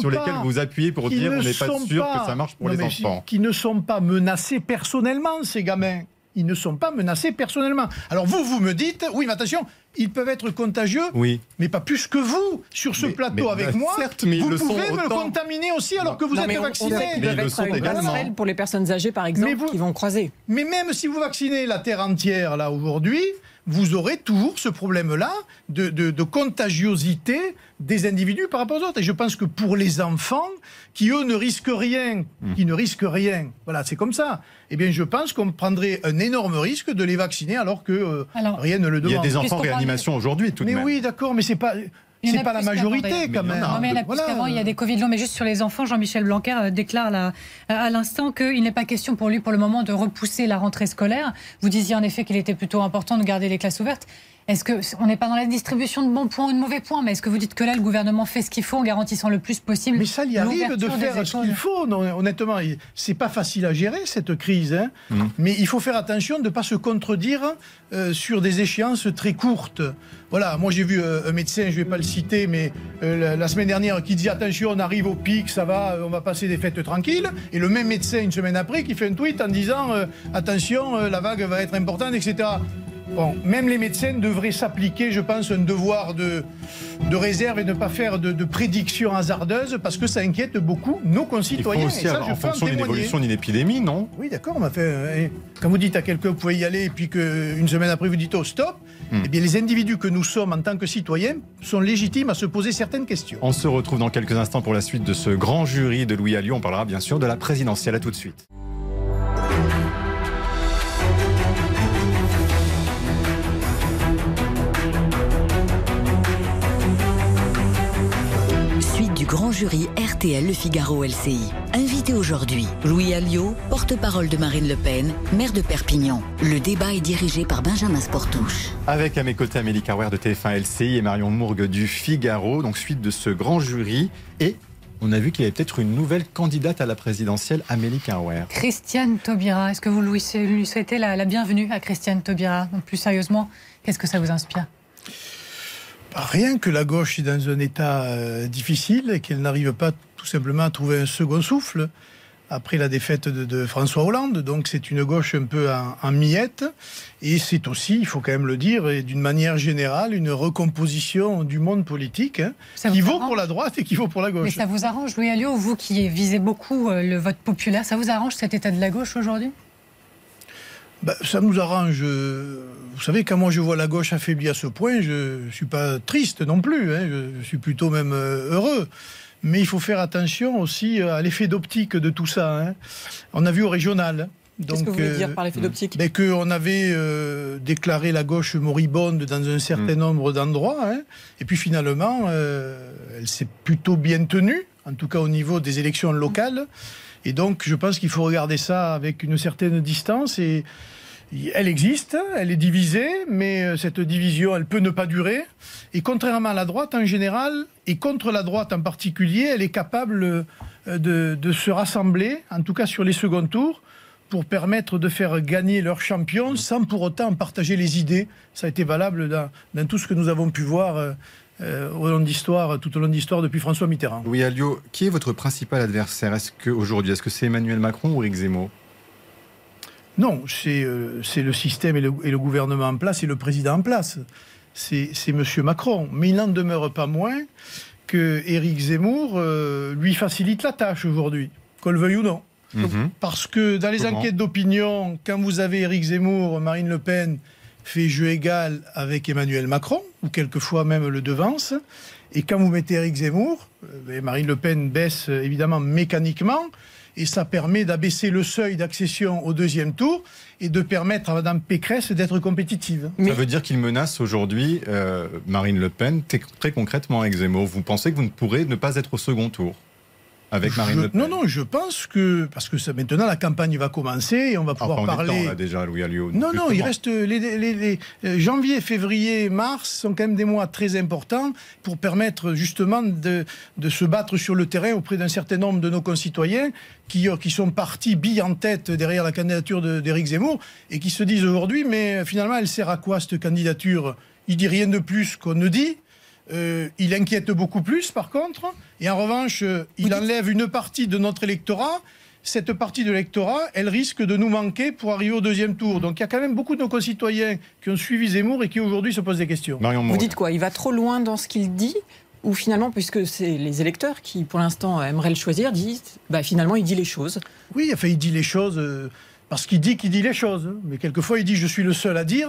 sur lesquels vous appuyez pour dire on n'est pas sûr que ça marche pour les enfants. Qui ne sont pas menacés personnellement, ces gamins ils ne sont pas menacés personnellement. Alors vous, vous me dites, oui, mais attention, ils peuvent être contagieux, oui. mais pas plus que vous sur ce plateau avec bah, moi. Certes, mais vous le pouvez me contaminer aussi alors que vous êtes vacciné. Mais ils le sont également. pour les personnes âgées, par exemple, qui vont croiser. Mais même si vous vaccinez la terre entière là aujourd'hui, vous aurez toujours ce problème-là de, de, contagiosité des individus par rapport aux autres. Et je pense que pour les enfants, qui eux ne risquent rien, hmm. qui ne risquent rien, voilà, c'est comme ça. Eh bien, je pense qu'on prendrait un énorme risque de les vacciner alors que euh, rien ne le demande. Il y a des enfants en réanimation aujourd'hui, tout de mais même. Mais oui, d'accord, mais c'est pas. C'est pas la majorité quand même. Non, mais il y en a plus qu'avant, il y a des Covid longs. Mais juste sur les enfants, Jean-Michel Blanquer euh, déclare là, à l'instant qu'il n'est pas question pour lui, pour le moment, de repousser la rentrée scolaire. Vous disiez en effet qu'il était plutôt important de garder les classes ouvertes. Est-ce que on n'est pas dans la distribution de bons points ou de mauvais points, mais est-ce que vous dites que là le gouvernement fait ce qu'il faut en garantissant le plus possible Mais ça y arrive de faire ce qu'il faut. Non, honnêtement, c'est pas facile à gérer cette crise, hein. mmh. mais il faut faire attention de ne pas se contredire euh, sur des échéances très courtes. Voilà, moi j'ai vu euh, un médecin, je vais pas le citer, mais euh, la, semaine dernière qui dit attention, on arrive au pic, ça va, on va passer des fêtes tranquilles, et le même médecin une semaine après qui fait un tweet en disant attention, la vague va être importante, etc. Bon, même les médecins devraient s'appliquer, je pense, un devoir de, de réserve et ne pas faire de, de prédictions hasardeuses parce que ça inquiète beaucoup nos concitoyens. Il faut aussi, en fonction d'une évolution d'une épidémie, non? Oui, d'accord. fait, euh, quand vous dites à quelqu'un vous pouvez y aller et puis qu'une semaine après vous dites oh stop, hmm. eh bien les individus que nous sommes en tant que citoyens sont légitimes à se poser certaines questions. On se retrouve dans quelques instants pour la suite de ce grand jury de Louis Alliot. On parlera bien sûr de la présidentielle. À tout de suite. Jury RTL Le Figaro LCI. Invité aujourd'hui, Louis Alliot, porte-parole de Marine Le Pen, maire de Perpignan. Le débat est dirigé par Benjamin Sportouche. Avec à mes côtés Amélie Carwer de TF1 LCI et Marion Mourgue du Figaro, donc suite de ce grand jury. Et on a vu qu'il y avait peut-être une nouvelle candidate à la présidentielle, Amélie Carwer. Christiane Taubira, est-ce que vous lui souhaitez la, la bienvenue à Christiane Taubira? Donc plus sérieusement, qu'est-ce que ça vous inspire? Rien que la gauche est dans un état euh, difficile et qu'elle n'arrive pas tout simplement à trouver un second souffle après la défaite de, François Hollande. Donc c'est une gauche un peu en, en miette. Et c'est aussi, il faut quand même le dire, et d'une manière générale, une recomposition du monde politique hein, qui vaut pour la droite et qui vaut pour la gauche. Mais ça vous arrange, Louis Alliot, vous qui visez beaucoup euh, le vote populaire, ça vous arrange cet état de la gauche aujourd'hui? Bah, ça nous arrange. Vous savez, quand moi je vois la gauche affaiblie à ce point, je ne suis pas triste non plus. Hein. je, suis plutôt même euh, heureux. Mais il faut faire attention aussi à l'effet d'optique de tout ça. Hein. On a vu au régional. Qu'est-ce que vous voulez dire par l'effet d'optique? ben, Qu'on avait euh, déclaré la gauche moribonde dans un certain mm. nombre d'endroits. Hein. et puis finalement, euh, elle s'est plutôt bien tenue, en tout cas au niveau des élections locales. Et donc, je pense qu'il faut regarder ça avec une certaine distance. Et elle existe, elle est divisée, mais euh, cette division, elle peut ne pas durer. Et contrairement à la droite en général, et contre la droite en particulier, elle est capable euh, de, se rassembler, en tout cas sur les seconds tours, pour permettre de faire gagner leur champion sans pour autant partager les idées. Ça a été valable dans, tout ce que nous avons pu voir. Euh, au long d'histoire, tout au long d'histoire depuis François Mitterrand. Oui, Alio, qui est votre principal adversaire? Est-ce aujourd'hui, est-ce que c'est Emmanuel Macron ou Eric Zemmour? Non, euh, c'est le système et le, gouvernement en place et le président en place. C'est M. Macron. Mais il n'en demeure pas moins que Éric Zemmour euh, lui facilite la tâche aujourd'hui, qu'on le veuille ou non. Mhm. Parce que dans les enquêtes d'opinion, quand vous avez Éric Zemmour, Marine Le Pen fait jeu égal avec Emmanuel Macron, ou quelquefois même le devance, et quand vous mettez Éric Zemmour, euh, Marine Le Pen baisse évidemment mécaniquement, et ça permet d'abaisser le seuil d'accession au deuxième tour et de permettre à Mme Pécresse d'être compétitive. Ça veut dire qu'il menace aujourd'hui euh, Marine Le Pen très concrètement avec Zemmour. Vous pensez que vous ne pourrez ne pas être au second tour? Avec Marine Le Pen. Non, non, je pense que parce que ça, maintenant la campagne va commencer et on va pouvoir parler. Temps, déjà, Louis Alliot. Non, non, il reste les, les, euh, janvier, février, mars sont quand même des mois très importants pour permettre justement de, de se battre sur le terrain auprès d'un certain nombre de nos concitoyens qui, euh, qui sont partis billes en tête derrière la candidature d'Éric Zemmour et qui se disent aujourd'hui, mais finalement, elle sert à quoi cette candidature? Il dit rien de plus qu'on ne dit. Euh, il inquiète beaucoup plus, par contre. Et en revanche, euh, il enlève une partie de notre électorat. Cette partie de l'électorat, elle risque de nous manquer pour arriver au deuxième tour. Donc il y a quand même beaucoup de nos concitoyens qui ont suivi Zemmour et qui aujourd'hui se posent des questions. Vous dites quoi? Il va trop loin dans ce qu'il dit ou finalement, puisque c'est les électeurs qui, pour l'instant, aimeraient le choisir, disent, bah, finalement, il dit les choses? Oui, enfin, il dit les choses. Euh, parce qu'il dit qu'il dit les choses. Mais quelquefois, il dit je suis le seul à dire.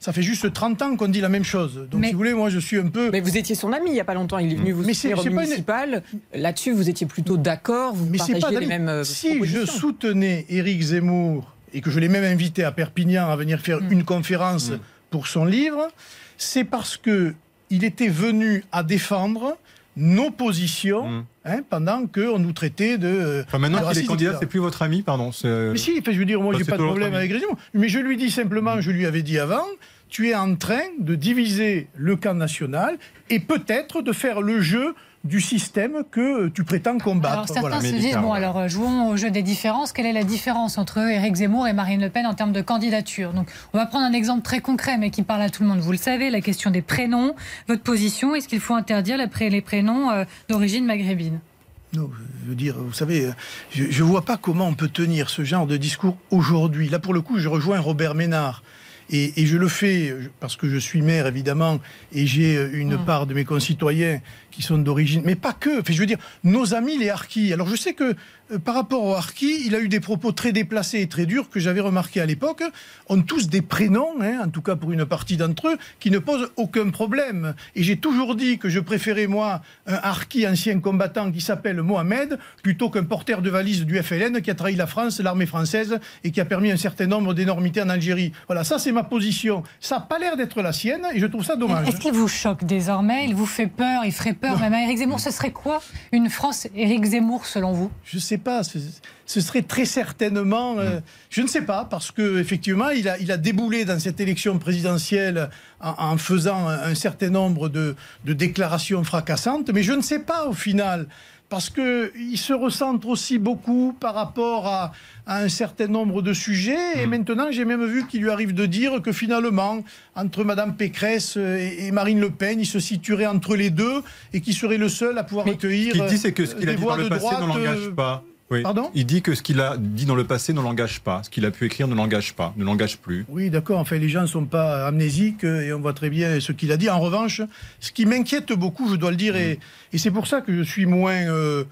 Ça fait juste 30 ans qu'on dit la même chose. Donc, si vous voulez, moi, je suis un peu. Mais vous étiez son ami il n'y a pas longtemps. Il est venu vous mais soutenir au municipal. Là-dessus, vous étiez plutôt d'accord. Vous mais partagiez pas les mêmes. Euh, si je soutenais Éric Zemmour et que je l'ai même invité à Perpignan à venir faire mm. une conférence mm. pour son livre, c'est parce que il était venu à défendre nos positions mm. Hein, pendant qu'on nous traitait de. Enfin, maintenant qu'il est candidat, c'est plus votre ami, pardon. Mais si, je veux dire, moi, j'ai pas de problème avec Grésion. Mais je lui dis simplement, je lui avais dit avant, tu es en train de diviser le camp national et peut-être de faire le jeu du système que tu prétends combattre. Alors certains se disent, bon alors euh, jouons au jeu des différences. Quelle est la différence entre Éric Zemmour et Marine Le Pen en termes de candidature Donc on va prendre un exemple très concret mais qui parle à tout le monde. Vous le savez, la question des prénoms. Votre position, est-ce qu'il faut interdire les prénoms euh, d'origine maghrébine? Non, je veux dire, vous savez, je ne vois pas comment on peut tenir ce genre de discours aujourd'hui. Là, pour le coup, je rejoins Robert Ménard. Et, je le fais parce que je suis maire, évidemment, et j'ai une mm. part de mes concitoyens qui sont d'origine, mais pas que. je veux dire, nos amis les harkis. Alors je sais que euh, par rapport au Harki, il a eu des propos très déplacés et très durs que j'avais remarqué à l'époque. Ont tous des prénoms, hein, en tout cas pour une partie d'entre eux, qui ne posent aucun problème. Et j'ai toujours dit que je préférais, moi, un Harki ancien combattant qui s'appelle Mohamed, plutôt qu'un porteur de valise du FLN qui a trahi la France, l'armée française, et qui a permis un certain nombre d'énormités en Algérie. Voilà, ça c'est ma position. Ça n'a pas l'air d'être la sienne, et je trouve ça dommage. Est-ce qu'il vous choque désormais? Il vous fait peur? Il ferait peur même à Éric Zemmour Ce serait quoi une France Éric Zemmour selon vous? Je sais pas. Ce serait très certainement, euh, je ne sais pas, parce que effectivement, il a, il a déboulé dans cette élection présidentielle en, faisant un, certain nombre de, de, déclarations fracassantes. Mais je ne sais pas au final, parce que il se recentre aussi beaucoup par rapport à, à un certain nombre de sujets. Et hmm. maintenant, j'ai même vu qu'il lui arrive de dire que finalement, entre Madame Pécresse et, Marine Le Pen, il se situerait entre les deux et qu'il serait le seul à pouvoir accueillir. Ce qu'il dit, c'est que ce qu'il a dit dans le passé ne l'engage pas. Pardon il dit que ce qu'il a dit dans le passé ne l'engage pas, ce qu'il a pu écrire ne l'engage pas, ne l'engage plus. Oui, d'accord. Enfin, les gens ne sont pas amnésiques et on voit très bien ce qu'il a dit. En revanche, ce qui m'inquiète beaucoup, je dois le dire, et, c'est pour ça que je suis moins, euh,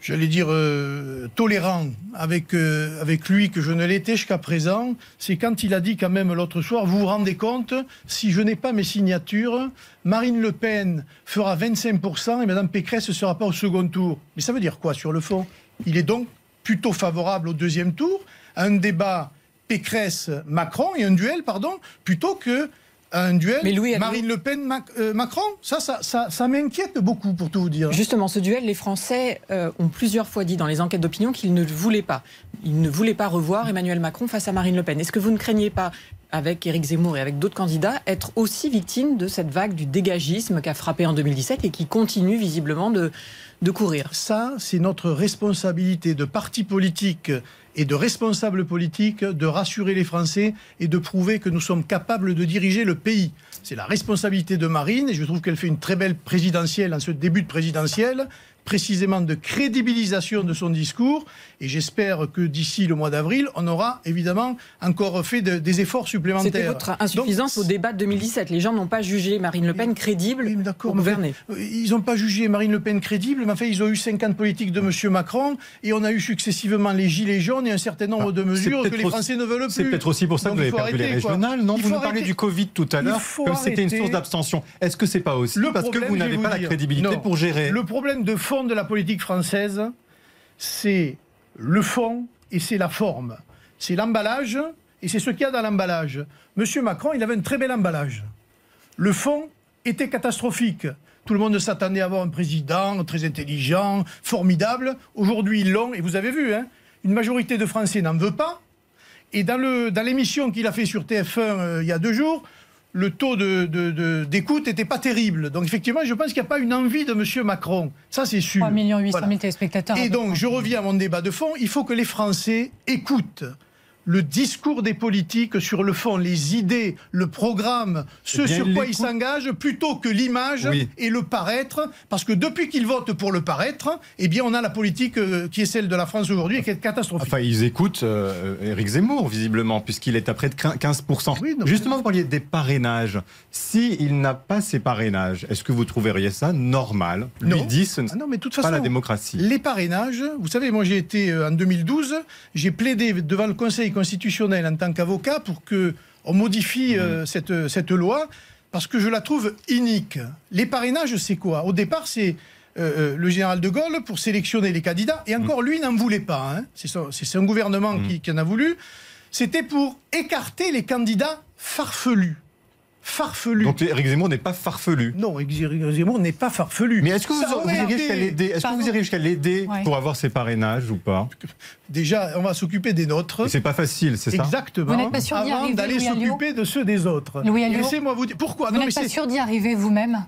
j'allais dire, euh, tolérant avec, euh, avec lui que je ne l'étais jusqu'à présent, c'est quand il a dit quand même l'autre soir, vous vous rendez compte, si je n'ai pas mes signatures, Marine Le Pen fera 25% et Mme Pécresse ne sera pas au second tour. Mais ça veut dire quoi sur le fond? Il est donc plutôt favorable au deuxième tour, à un débat Pécresse-Macron et un duel, pardon, plutôt que un duel Marine Le Pen-Macron euh, Ça, ça, ça, m'inquiète beaucoup, pour tout vous dire. Justement, ce duel, les Français euh, ont plusieurs fois dit dans les enquêtes d'opinion qu'ils ne voulaient pas. Ils ne voulaient pas revoir Emmanuel Macron face à Marine Le Pen. Est-ce que vous ne craignez pas, avec Éric Zemmour et avec d'autres candidats, être aussi victime de cette vague du dégagisme qui a frappé en 2017 et qui continue visiblement de, de courir. Ça, c'est notre responsabilité de parti politique et de responsables politiques de rassurer les Français et de prouver que nous sommes capables de diriger le pays. C'est la responsabilité de Marine et je trouve qu'elle fait une très belle présidentielle en ce début de présidentielle précisément de crédibilisation de son discours. Et j'espère que d'ici le mois d'avril, on aura évidemment encore fait des efforts supplémentaires. C'était votre insuffisance au débat de 2017. Les gens n'ont pas jugé Marine Le Pen crédible oui, pour gouverner. Euh, ils n'ont pas jugé Marine Le Pen crédible, mais en fait, ils ont eu 50 politiques de M. Macron et on a eu successivement les gilets jaunes et un certain nombre ah, de mesures que les Français ne veulent plus. C'est peut-être aussi pour ça que vous avez perdu les régionales, non Vous nous parlez du Covid tout à l'heure, comme c'était une source d'abstention. Est-ce que c'est pas aussi parce que vous n'avez pas la crédibilité pour gérer Le problème de fond de la politique française, c'est le fond et c'est la forme. C'est l'emballage et c'est ce qu'il y a dans l'emballage. Monsieur Macron, il avait un très bel emballage. Le fond était catastrophique. Tout le monde s'attendait à avoir un président très intelligent, formidable. Aujourd'hui, ils l'ont, et vous avez vu, hein, une majorité de Français n'en veut pas. Et dans l'émission dans qu'il a fait sur TF1 euh, il y a deux jours, le taux d'écoute n'était pas terrible. Donc effectivement, je pense qu'il n'y a pas une envie de M. Macron. Ça, c'est sûr. 3 800 000 téléspectateurs. Et donc, je reviens à mon débat de fond. Il faut que les Français écoutent le discours des politiques sur le fond, les idées, le programme, ce sur quoi ils s'engagent, plutôt que l'image et le paraître. Parce que depuis qu'ils votent pour le paraître, eh bien, on a la politique euh, qui est celle de la France aujourd'hui et qui est catastrophique. Enfin, ils écoutent euh, Éric Zemmour, visiblement, puisqu'il est à près de 15%. Justement, vous parliez des parrainages. S'il n'a pas ces parrainages, est-ce que vous trouveriez ça normal? Lui dit ce n'est ah pas la démocratie. Les parrainages, vous savez, moi j'ai été euh, en 2012, j'ai plaidé devant le Conseil constitutionnel en tant qu'avocat pour que on modifie euh, cette, cette loi parce que je la trouve inique. Les parrainages, c'est quoi? Au départ, c'est euh, euh, le général de Gaulle pour sélectionner les candidats, et encore lui n'en voulait pas. Hein. C'est un gouvernement qui, qui en a voulu. C'était pour écarter les candidats farfelus farfelu. Donc Éric Zemmour n'est pas farfelu. Non, Éric Zemmour n'est pas farfelu. Mais est-ce que vous, iriez jusqu'à l'aider? Est-ce que vous iriez jusqu'à l'aider pour avoir ses parrainages ou pas? Déjà, on va s'occuper des nôtres. C'est pas facile, c'est ça? Exactement. Vous n'êtes pas sûr Avant d'aller s'occuper de ceux des autres. Laissez-moi vous dire pourquoi? Vous n'êtes pas sûr d'y arriver vous-même?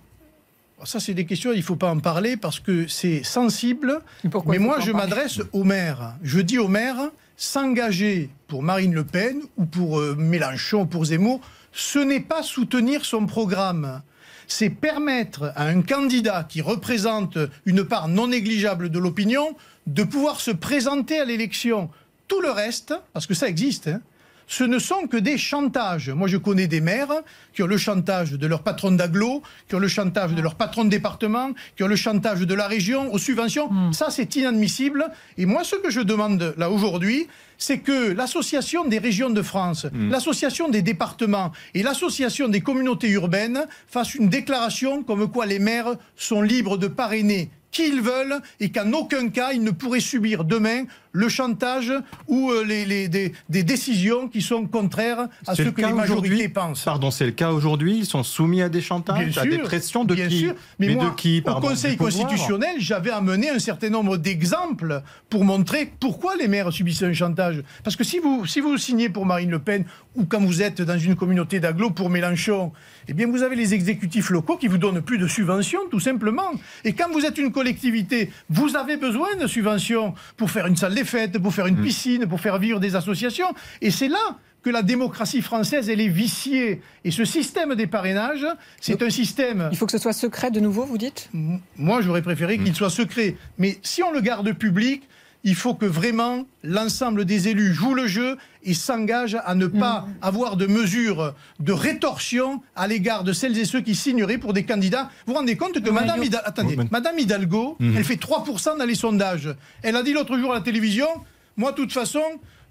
Ça, c'est des questions, il ne faut pas en parler parce que c'est sensible. Mais moi, je m'adresse aux maires. Je dis aux maires, s'engager pour Marine Le Pen ou pour euh, Mélenchon ou pour Zemmour, ce n'est pas soutenir son programme. C'est permettre à un candidat qui représente une part non négligeable de l'opinion de pouvoir se présenter à l'élection. Tout le reste, parce que ça existe, hein, ce ne sont que des chantages. Moi, je connais des maires qui ont le chantage de leur patron d'agglo, qui ont le chantage de leur patron de département, qui ont le chantage de la région aux subventions. Hmm. Ça, c'est inadmissible. Et moi, ce que je demande là aujourd'hui, c'est que l'association des régions de France, l'association des départements et l'association des communautés urbaines fassent une déclaration comme quoi les maires sont libres de parrainer qui ils veulent et qu'en aucun cas ils ne pourraient subir demain le chantage ou euh, les, les- des, des décisions qui sont contraires à ce le que cas les majorités pensent. Pardon, c'est le cas aujourd'hui. Ils sont soumis à des chantages, Bien à des pressions de bien qui sûr. Mais, moi, de qui au Conseil constitutionnel, j'avais amené un certain nombre d'exemples pour montrer pourquoi les maires subissent un chantage. Parce que si vous, si vous signez pour Marine Le Pen ou quand vous êtes dans une communauté d'agglo pour Mélenchon, eh bien vous avez les exécutifs locaux qui vous donnent plus de subventions, tout simplement. Et quand vous êtes une collectivité, vous avez besoin de subventions pour faire une salle des fêtes, pour faire une Mm. piscine, pour faire vivre des associations. Et c'est là que la démocratie française, elle est viciée. Et ce système des parrainages, c'est un système... Il faut que ce soit secret de nouveau, vous dites? Moi, j'aurais préféré qu'il soit secret. Mais si on le garde public, il faut que vraiment l'ensemble des élus jouent le jeu et s'engagent à ne pas avoir de mesures de rétorsion à l'égard de celles et ceux qui signeraient pour des candidats. Vous vous rendez compte que Madame, Hidalgo, attendez, Madame Hidalgo, elle fait 3% dans les sondages. Elle a dit l'autre jour à la télévision, moi, de toute façon,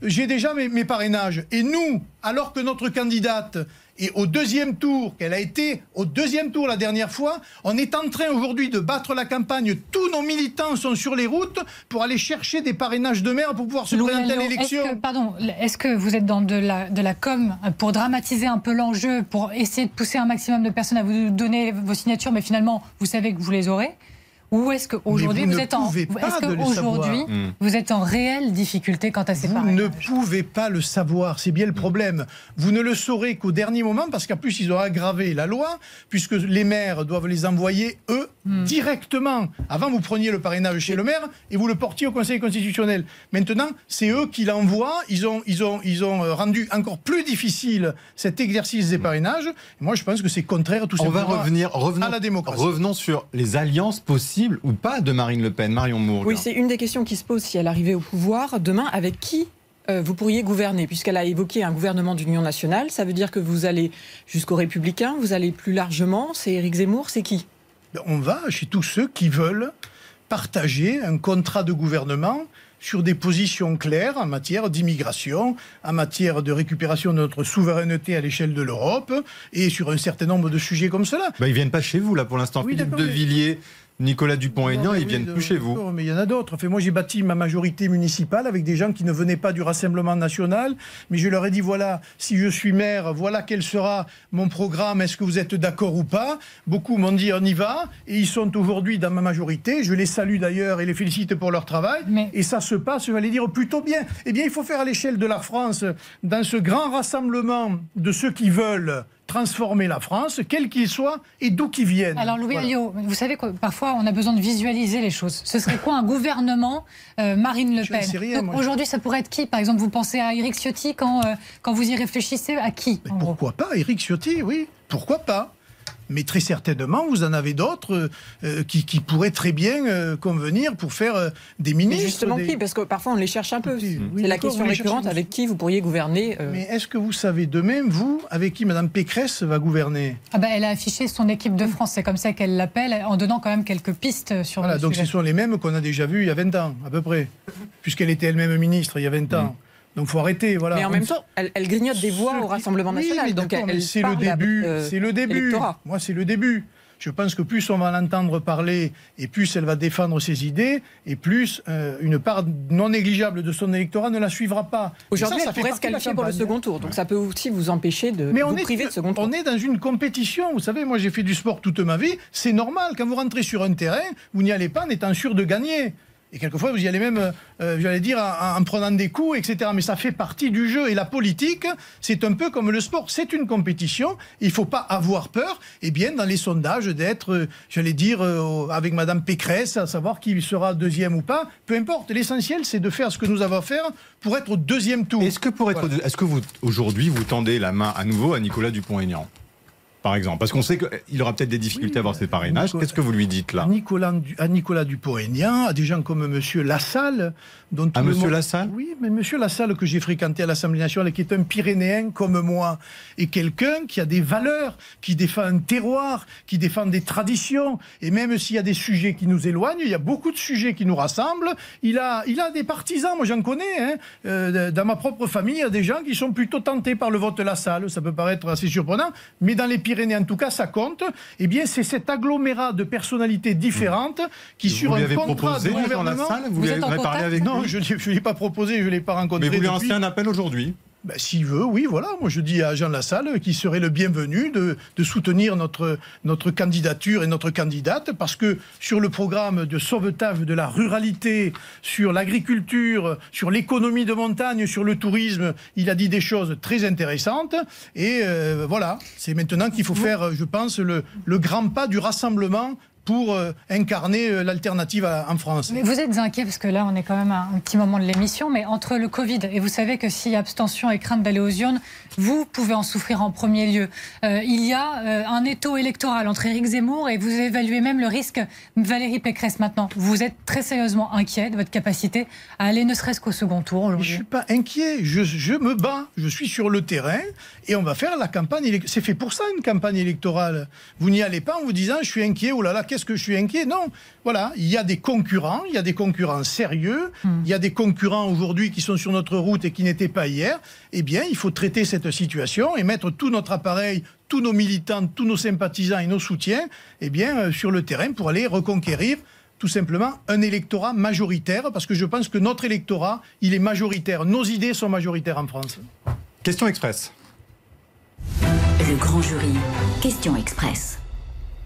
j'ai déjà mes, mes parrainages. Et nous, alors que notre candidate est au deuxième tour, qu'elle a été au deuxième tour la dernière fois, on est en train aujourd'hui de battre la campagne. Tous nos militants sont sur les routes pour aller chercher des parrainages de maire pour pouvoir se Louis présenter à l'élection. Pardon, est-ce que vous êtes dans de la, de la com pour dramatiser un peu l'enjeu, pour essayer de pousser un maximum de personnes à vous donner vos signatures, mais finalement, vous savez que vous les aurez Ou est-ce qu'aujourd'hui, vous vous, ne êtes en, pouvez pas est-ce de les qu'aujourd'hui, savoir. Mm. vous êtes en réelle difficulté quant à ces Vous ne pouvez pas le savoir, c'est bien le problème. Vous ne le saurez qu'au dernier moment parce qu'en plus ils ont aggravé la loi puisque les maires doivent les envoyer eux directement. Avant vous preniez le parrainage chez le maire et vous le portiez au Conseil constitutionnel. Maintenant c'est eux qui l'envoient. Ils ont ils ont ils ont euh, rendu encore plus difficile cet exercice des parrainages. Et moi je pense que c'est contraire tout On va revenir, revenons, à la démocratie. revenons sur les alliances possibles ou pas de Marine Le Pen, Marion Mourgue. Oui, c'est une des questions qui se pose si elle arrivait au pouvoir. Demain, avec qui euh, vous pourriez gouverner? Puisqu'elle a évoqué un gouvernement d'union nationale, ça veut dire que vous allez jusqu'aux Républicains, vous allez plus largement, c'est Éric Zemmour, c'est qui? On va chez tous ceux qui veulent partager un contrat de gouvernement sur des positions claires en matière d'immigration, en matière de récupération de notre souveraineté à l'échelle de l'Europe et sur un certain nombre de sujets comme cela. Bah, ils viennent pas chez vous là pour l'instant. Oui, Philippe de mais- Villiers, Nicolas Dupont-Aignan, ils viennent de- plus chez vous. d'accord, Mais il y en a d'autres. Enfin, moi, j'ai bâti ma majorité municipale avec des gens qui ne venaient pas du Rassemblement national. Mais je leur ai dit voilà, si je suis maire, voilà quel sera mon programme. Est-ce que vous êtes d'accord ou pas? Beaucoup m'ont dit on y va. Et ils sont aujourd'hui dans ma majorité. Je les salue d'ailleurs et les félicite pour leur travail. Mais- Et ça se passe, j'allais dire, plutôt bien. Eh bien, il faut faire à l'échelle de la France, dans ce grand rassemblement de ceux qui veulent transformer la France, quel qu'il soit et d'où qu'ils viennent. Alors Louis Voilà. Alliot, vous savez que parfois on a besoin de visualiser les choses. Ce serait quoi un gouvernement euh, Marine Le Pen. Aujourd'hui, ça pourrait être qui? Par exemple, vous pensez à Éric Ciotti quand, euh, quand vous y réfléchissez À qui pourquoi pas, Éric Ciotti, oui, pourquoi pas? Mais très certainement, vous en avez d'autres euh, euh, qui, qui pourraient très bien euh, convenir pour faire euh, des Mais ministres. justement des- qui? Parce que parfois on les cherche un peu. Oui, c'est la question récurrente avec qui vous pourriez gouverner. euh, Mais est-ce que vous savez demain, vous, avec qui Mme Pécresse va gouverner? Ah bah, Elle a affiché son équipe de France, c'est comme ça qu'elle l'appelle, en donnant quand même quelques pistes sur Voilà, le donc sujet. ce sont les mêmes qu'on a déjà vus il y a 20 ans, à peu près, puisqu'elle était elle-même ministre il y a 20 ans. Donc faut arrêter, voilà. Mais en même temps, elle, elle grignote des voix au Rassemblement Oui, national. mais donc elle, mais c'est le début. euh, c'est le début. électorat. Moi, c'est le début. Je pense que plus on va l'entendre parler et plus elle va défendre ses idées et plus euh, une part non négligeable de son électorat ne la suivra pas. Aujourd'hui, ça, ça elle fait pourrait se qualifier pour le second tour. Donc ça peut aussi vous empêcher de Mais vous on est, priver de second tour. on est dans une compétition. Vous savez, moi j'ai fait du sport toute ma vie. C'est normal. Quand vous rentrez sur un terrain, vous n'y allez pas en étant sûr de gagner. Et quelquefois, vous y allez même, euh, j'allais dire, en, en prenant des coups, etc. Mais ça fait partie du jeu. Et la politique, c'est un peu comme le sport. C'est une compétition. Il ne faut pas avoir peur. Et bien, dans les sondages, d'être, euh, j'allais dire, euh, avec Madame Pécresse, à savoir qui sera deuxième ou pas. Peu importe. L'essentiel, c'est de faire ce que nous avons à faire pour être au deuxième tour. Est-ce que pour être, est-ce que vous aujourd'hui vous tendez la main à nouveau à Nicolas Dupont-Aignan? Par exemple Parce qu'on sait qu'il aura peut-être des difficultés à avoir ses parrainages. Qu'est-ce que vous lui dites là? Nicolas, À Nicolas Dupont-Aignan, à des gens comme M. Lassalle. Dont à M. Lassalle? Oui, mais M. Lassalle que j'ai fréquenté à l'Assemblée nationale, qui est un Pyrénéen comme moi, et quelqu'un qui a des valeurs, qui défend un terroir, qui défend des traditions. Et même s'il y a des sujets qui nous éloignent, il y a beaucoup de sujets qui nous rassemblent. Il a, il a des partisans, moi j'en connais. Hein. Euh, dans ma propre famille, il y a des gens qui sont plutôt tentés par le vote Lassalle. Ça peut paraître assez surprenant, mais dans les Pyrénées, en tout cas, ça compte. Eh bien, c'est cet agglomérat de personnalités différentes qui, sur vous un contrat de gouvernement... Vous, vous, lui avez parlé avec Non, je ne l'ai pas proposé, je ne l'ai pas rencontré. Mais vous lui lancez un appel aujourd'hui ben, S'il veut, oui, voilà. Moi, je dis à Jean Lassalle qu'il serait le bienvenu de, de, soutenir notre, notre candidature et notre candidate, parce que sur le programme de sauvetage de la ruralité, sur l'agriculture, sur l'économie de montagne, sur le tourisme, il a dit des choses très intéressantes. Et euh, voilà, c'est maintenant qu'il faut faire, je pense, le, le grand pas du rassemblement pour euh, incarner euh, l'alternative en France. Mais vous êtes inquiet parce que là, on est quand même à un petit moment de l'émission, mais entre le Covid et vous savez que si abstention et crainte d'aller aux urnes, vous pouvez en souffrir en premier lieu. Euh, il y a un étau électoral entre Éric Zemmour et vous évaluez même le risque Valérie Pécresse maintenant. Vous êtes très sérieusement inquiet de votre capacité à aller ne serait-ce qu'au second tour aujourd'hui Je ne suis pas inquiet, je, je, me bats, je suis sur le terrain et on va faire la campagne. C'est fait pour ça une campagne électorale. Vous n'y allez pas en vous disant je suis inquiet, oh là là, qu'est-ce que je suis inquiet? Non, voilà, il y a des concurrents, il y a des concurrents sérieux, hmm. il y a des concurrents aujourd'hui qui sont sur notre route et qui n'étaient pas hier. Eh bien, il faut traiter cette situation et mettre tout notre appareil, tous nos militants, tous nos sympathisants et nos soutiens, eh bien, euh, sur le terrain pour aller reconquérir tout simplement un électorat majoritaire, parce que je pense que notre électorat, il est majoritaire. Nos idées sont majoritaires en France. Question express. Le grand jury. Question express.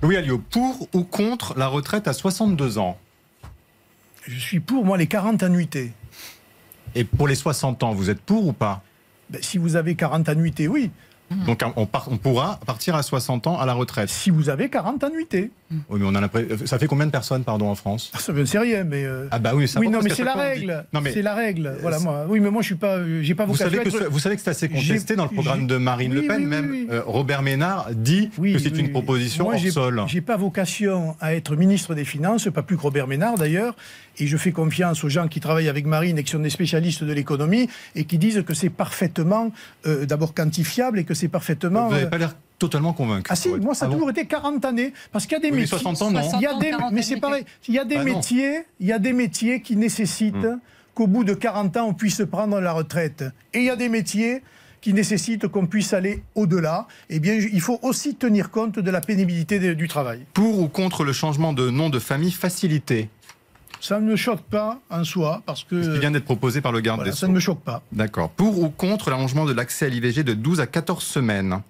Louis Alliot, pour ou contre la retraite à 62 ans? Je suis pour, moi, les 40 annuités. Et pour les 60 ans, vous êtes pour ou pas? Ben, Si vous avez 40 annuités, oui. Donc on, pourra partir à 60 ans à la retraite. Si vous avez 40 annuités. Oui, mais on a Ça fait combien de personnes, pardon, en France? Ça ne sait rien, mais. Euh, ah bah oui, ça. Oui, non, mais c'est la règle. C'est la règle. Voilà, moi. Oui, mais moi, je suis pas. Euh, j'ai pas vous savez que Vous savez que c'est assez contesté dans le programme de Marine Le Pen. Même euh, Robert Ménard dit que c'est une proposition moi, hors sol. J'ai pas vocation à être ministre des Finances, pas plus que Robert Ménard d'ailleurs. Et je fais confiance aux gens qui travaillent avec Marine et qui sont des spécialistes de l'économie et qui disent que c'est parfaitement, d'abord, quantifiable et que c'est parfaitement. Vous n'avez pas l'air totalement convaincu. Ah si, moi ça a ah toujours été 40 années. Parce qu'il y a des métiers. 60 ans, non. Il y a des, mais c'est pareil. Il y a des bah métiers, il y a des métiers qui nécessitent hmm. qu'au bout de 40 ans, on puisse prendre la retraite. Et il y a des métiers qui nécessitent qu'on puisse aller au-delà. Eh bien, il faut aussi tenir compte de la pénibilité du travail. Pour ou contre le changement de nom de famille facilité? Ça ne me choque pas en soi, parce que... Ce qui vient d'être proposé par le garde des Sceaux. Ça ne me choque pas. D'accord. Pour ou contre l'allongement de l'accès à l'IVG de 12 à 14 semaines?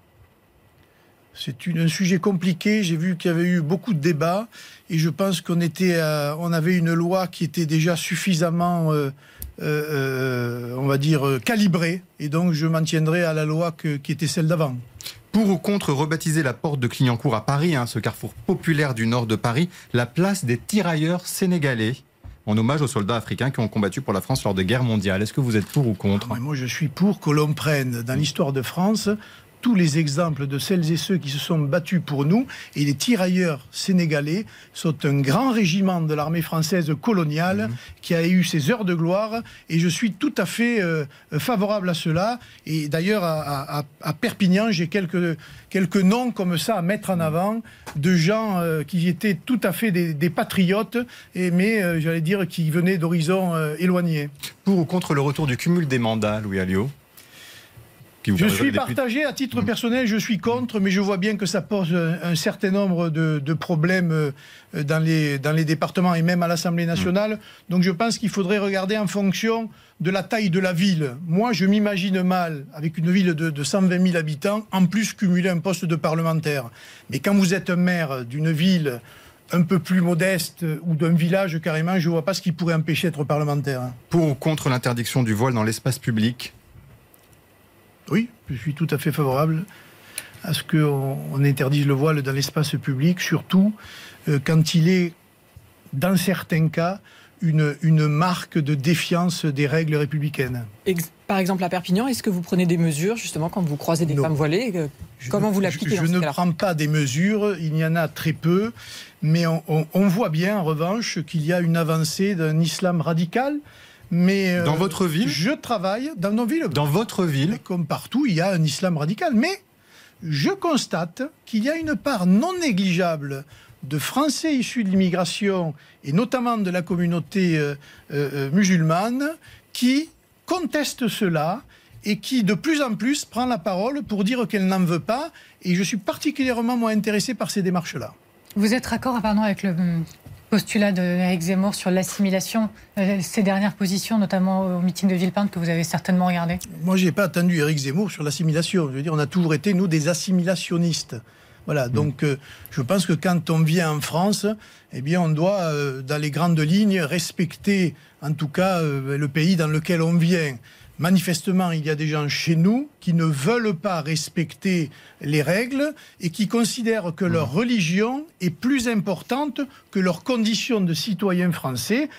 C'est un sujet compliqué. J'ai vu qu'il y avait eu beaucoup de débats et je pense qu'on était, on avait une loi qui était déjà suffisamment, euh, euh, on va dire, calibrée. Et donc, je m'en tiendrai à la loi qui était celle d'avant. Pour ou contre rebaptiser la porte de Clignancourt à Paris, hein, ce carrefour populaire du nord de Paris, la place des tirailleurs sénégalais en hommage aux soldats africains qui ont combattu pour la France lors des guerres mondiales. Est-ce que vous êtes pour ou contre? Moi, je suis pour que l'on prenne dans l'histoire de France tous les exemples de celles et ceux qui se sont battus pour nous. Et les tirailleurs sénégalais sont un grand régiment de l'armée française coloniale mhm. qui a eu ses heures de gloire. Et je suis tout à fait euh, favorable à cela. Et d'ailleurs, à, Perpignan, j'ai quelques, quelques noms comme ça à mettre en avant de gens euh, qui étaient tout à fait des, patriotes, et, mais euh, j'allais dire qui venaient d'horizons éloignés. Pour ou contre le retour du cumul des mandats, Louis Alliot? Je suis partagé à titre personnel, je suis contre, mais je vois bien que ça pose un, certain nombre de, problèmes euh, dans les, dans les départements et même à l'Assemblée mmh. nationale. Donc je pense qu'il faudrait regarder en fonction de la taille de la ville. Moi, je m'imagine mal, avec une ville de, de 120 000 habitants, en plus cumuler un poste de parlementaire. Mais quand vous êtes maire d'une ville un peu plus modeste ou d'un village carrément, je ne vois pas ce qui pourrait empêcher d'être parlementaire. Pour ou contre l'interdiction du voile dans l'espace public oui, je suis tout à fait favorable à ce qu'on interdise le voile dans l'espace public, surtout euh, quand il est, dans certains cas, une, une marque de défiance des règles républicaines. Par exemple, à Perpignan, est-ce que vous prenez des mesures justement quand vous croisez des femmes voilées euh, Comment vous l'appliquez Je, je ne prends pas des mesures, il y en a très peu, mais on, on voit bien en revanche qu'il y a une avancée d'un islam radical. Mais euh, dans votre ville, je travaille dans nos villes. Dans votre ville, comme partout, il y a un islam radical. Mais je constate qu'il y a une part non négligeable de Français issus de l'immigration et notamment de la communauté euh, euh, musulmane qui contestent cela et qui de plus en plus prend la parole pour dire qu'elle n'en veut pas. Et je suis particulièrement moi intéressé par ces démarches-là. Vous êtes d'accord pardon, avec le postulat d'Éric Zemmour sur l'assimilation, euh, ses dernières positions, notamment au meeting de Villepinte que vous avez certainement regardé Moi, je n'ai pas attendu Éric Zemmour sur l'assimilation. Je veux dire, on a toujours été, nous, des assimilationnistes. Voilà, mm. donc euh, je pense que quand on vient en France, eh bien, on doit, euh, dans les grandes lignes, respecter, en tout cas, le pays dans lequel on vient manifestement, il y a des gens chez nous qui ne veulent pas respecter les règles et qui considèrent que leur religion est plus importante que leur condition de citoyen français.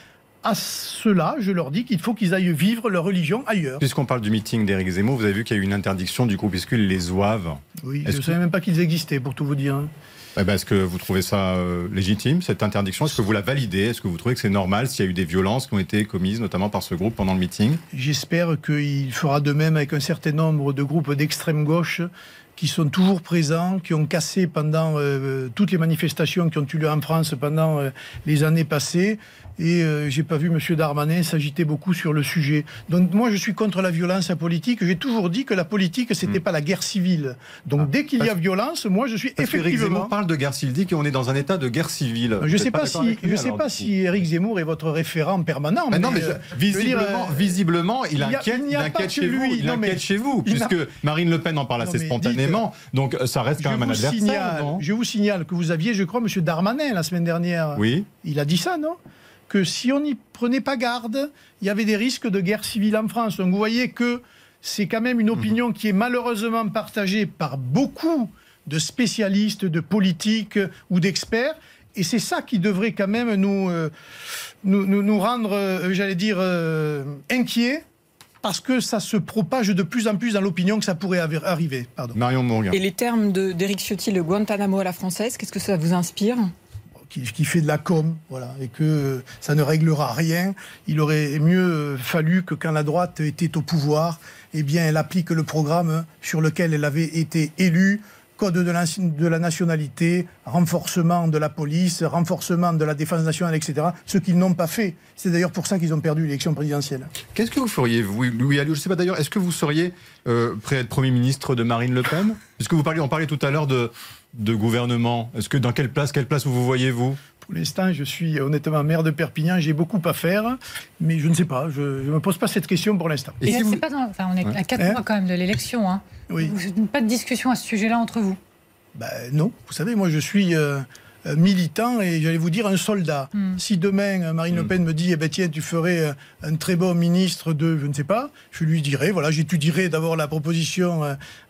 À cela, je leur dis qu'il faut qu'ils aillent vivre leur religion ailleurs. Puisqu'on parle du meeting d'Éric Zemmour, vous avez vu qu'il y a eu une interdiction du groupuscule Les Oaves. Oui, je ne savais même pas qu'ils existaient, pour tout vous dire. Eh ben, est-ce que vous trouvez ça euh, légitime, cette interdiction? Est-ce que vous la validez? Est-ce que vous trouvez que c'est normal s'il y a eu des violences qui ont été commises, notamment par ce groupe pendant le meeting? J'espère qu'il fera de même avec un certain nombre de groupes d'extrême gauche qui sont toujours présents, qui ont cassé pendant euh, toutes les manifestations qui ont eu lieu en France pendant euh, les années passées et euh, j'ai pas vu M. Darmanin s'agiter beaucoup sur le sujet. Donc moi, je suis contre la violence politique. J'ai toujours dit que la politique, c'était hmm. pas la guerre civile. Donc ah, dès qu'il y a violence, moi, je suis parce effectivement. Éric Zemmour parle de guerre civile, dit qu'on est dans un état de guerre civile. Je sais pas si, je sais pas si Éric Zemmour est votre référent permanent. Mais, non, mais euh, visiblement, euh, visiblement, il, inquiète, il, inquiète chez vous. Il inquiète chez vous, puisque Marine Le Pen en parle assez spontanément. Donc ça reste quand même un adversaire. je vous signale que vous aviez, je crois, M. Darmanin la semaine dernière. Oui. Il a dit ça, non? Que si on n'y prenait pas garde, il y avait des risques de guerre civile en France. Donc vous voyez que c'est quand même une opinion qui est malheureusement partagée par beaucoup de spécialistes, de politiques ou d'experts. Et c'est ça qui devrait quand même nous, euh, nous, nous, rendre, euh, j'allais dire, euh, inquiets parce que ça se propage de plus en plus dans l'opinion que ça pourrait arriver. Pardon. Marion Morgan. Et les termes d'Éric Ciotti, le Guantanamo à la française, qu'est-ce que ça vous inspire? Qui, fait de la com, voilà, et que ça ne réglera rien. Il aurait mieux fallu que quand la droite était au pouvoir, eh bien, elle applique le programme sur lequel elle avait été élue code de la, nationalité, renforcement de la police, renforcement de la défense nationale, etc. Ce qu'ils n'ont pas fait. C'est d'ailleurs pour ça qu'ils ont perdu l'élection présidentielle. Qu'est-ce que vous feriez, Louis Alliot? Je ne sais pas d'ailleurs, est-ce que vous seriez euh, prêt à être Premier ministre de Marine Le Pen? Est-ce que vous parliez, on parlait tout à l'heure de, de gouvernement. Est-ce que dans quelle place, quelle place vous voyez vous? Pour l'instant, je suis honnêtement maire de Perpignan, j'ai beaucoup à faire, mais je ne sais pas, je ne me pose pas cette question pour l'instant. Et, pas on est à 4 mois quand même de l'élection. Hein. Oui. Pas de discussion à ce sujet-là entre vous? Ben, Non, vous savez, moi je suis... Euh, militant et j'allais vous dire un soldat. Hmm. Si demain euh, Marine Le hmm. Pen me dit eh ben, tiens tu ferais euh, un très bon ministre de je ne sais pas, je lui dirais voilà j'étudierai d'abord la proposition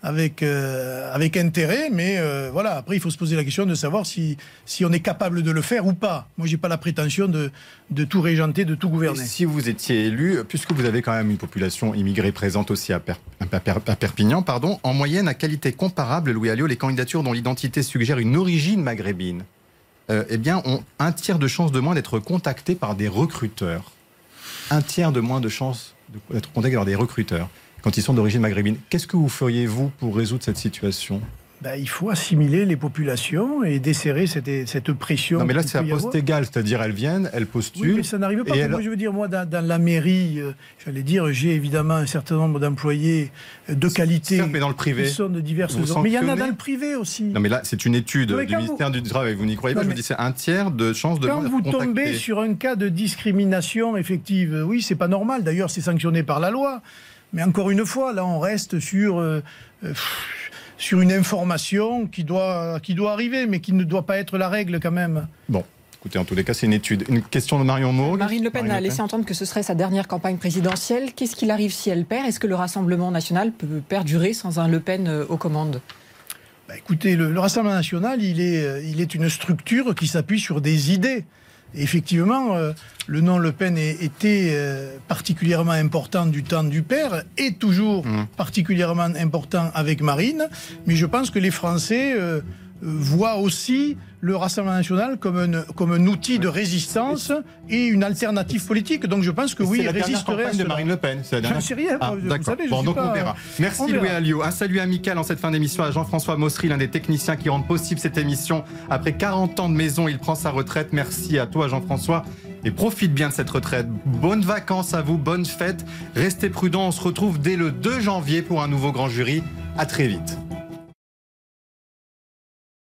avec avec intérêt, mais voilà après il faut se poser la question de savoir si si on est capable de le faire ou pas. Moi j'ai pas la prétention de de tout régenter, de tout gouverner. si vous étiez élu, puisque vous avez quand même une population immigrée présente aussi à, à Perpignan, pardon, en moyenne à qualité comparable, Louis Alliot, les candidatures dont l'identité suggère une origine maghrébine euh, eh bien, ont un tiers de chances de moins d'être contactés par des recruteurs. Un tiers de moins de chances d'être contactés par des recruteurs quand ils sont d'origine maghrébine. Qu'est-ce que vous feriez, vous, pour résoudre cette situation? Ben, il faut assimiler les populations et desserrer cette, cette pression. Non, mais là, c'est à poste égal, c'est-à-dire elles viennent, elles postulent. Oui, mais ça n'arrive pas. Moi, je veux dire, moi, dans, la mairie, euh, j'allais dire, j'ai évidemment un certain nombre d'employés euh, de qualité. mais dans le privé. Qui sont de diverses Mais il y en a dans le privé aussi. Non, mais là, c'est une étude du ministère du Travail. Vous n'y croyez pas Je vous dis, c'est un tiers de chances de Quand vous tombez sur un cas de discrimination effective, oui, c'est pas normal. D'ailleurs, c'est sanctionné par la loi. Mais encore une fois, là, on reste sur. Euh, sur une information qui doit, qui doit arriver, mais qui ne doit pas être la règle quand même. Bon. Écoutez, en tous les cas, c'est une étude. Une question de Marion Mourgue. Marine Le Pen a laissé entendre que ce serait sa dernière campagne présidentielle. Qu'est-ce qu'il arrive si elle perd? Est-ce que le Rassemblement national peut perdurer sans un Le Pen euh, aux commandes? Bah, Écoutez, le, Rassemblement national, il est, euh, il est une structure qui s'appuie sur des idées. Effectivement, euh, le nom Le Pen était euh, particulièrement important du temps du père et toujours mmh. particulièrement important avec Marine. Mais je pense que les Français euh, voit aussi le Rassemblement national comme un, comme un outil de résistance et une alternative politique. Donc je pense que oui, il résisterait à de Marine Le Pen. Je ne sais rien. Ah, vous savez, bon, donc on verra. Merci Louis Alliot. Un salut amical en cette fin d'émission à Jean-François Mossery, l'un des techniciens qui rendent possible cette émission. Après 40 ans de maison, il prend sa retraite. Merci à toi Jean-François. Et profite bien de cette retraite. Bonnes vacances à vous, bonnes fêtes. Restez prudents. On se retrouve dès le 2 janvier pour un nouveau grand jury. À très vite.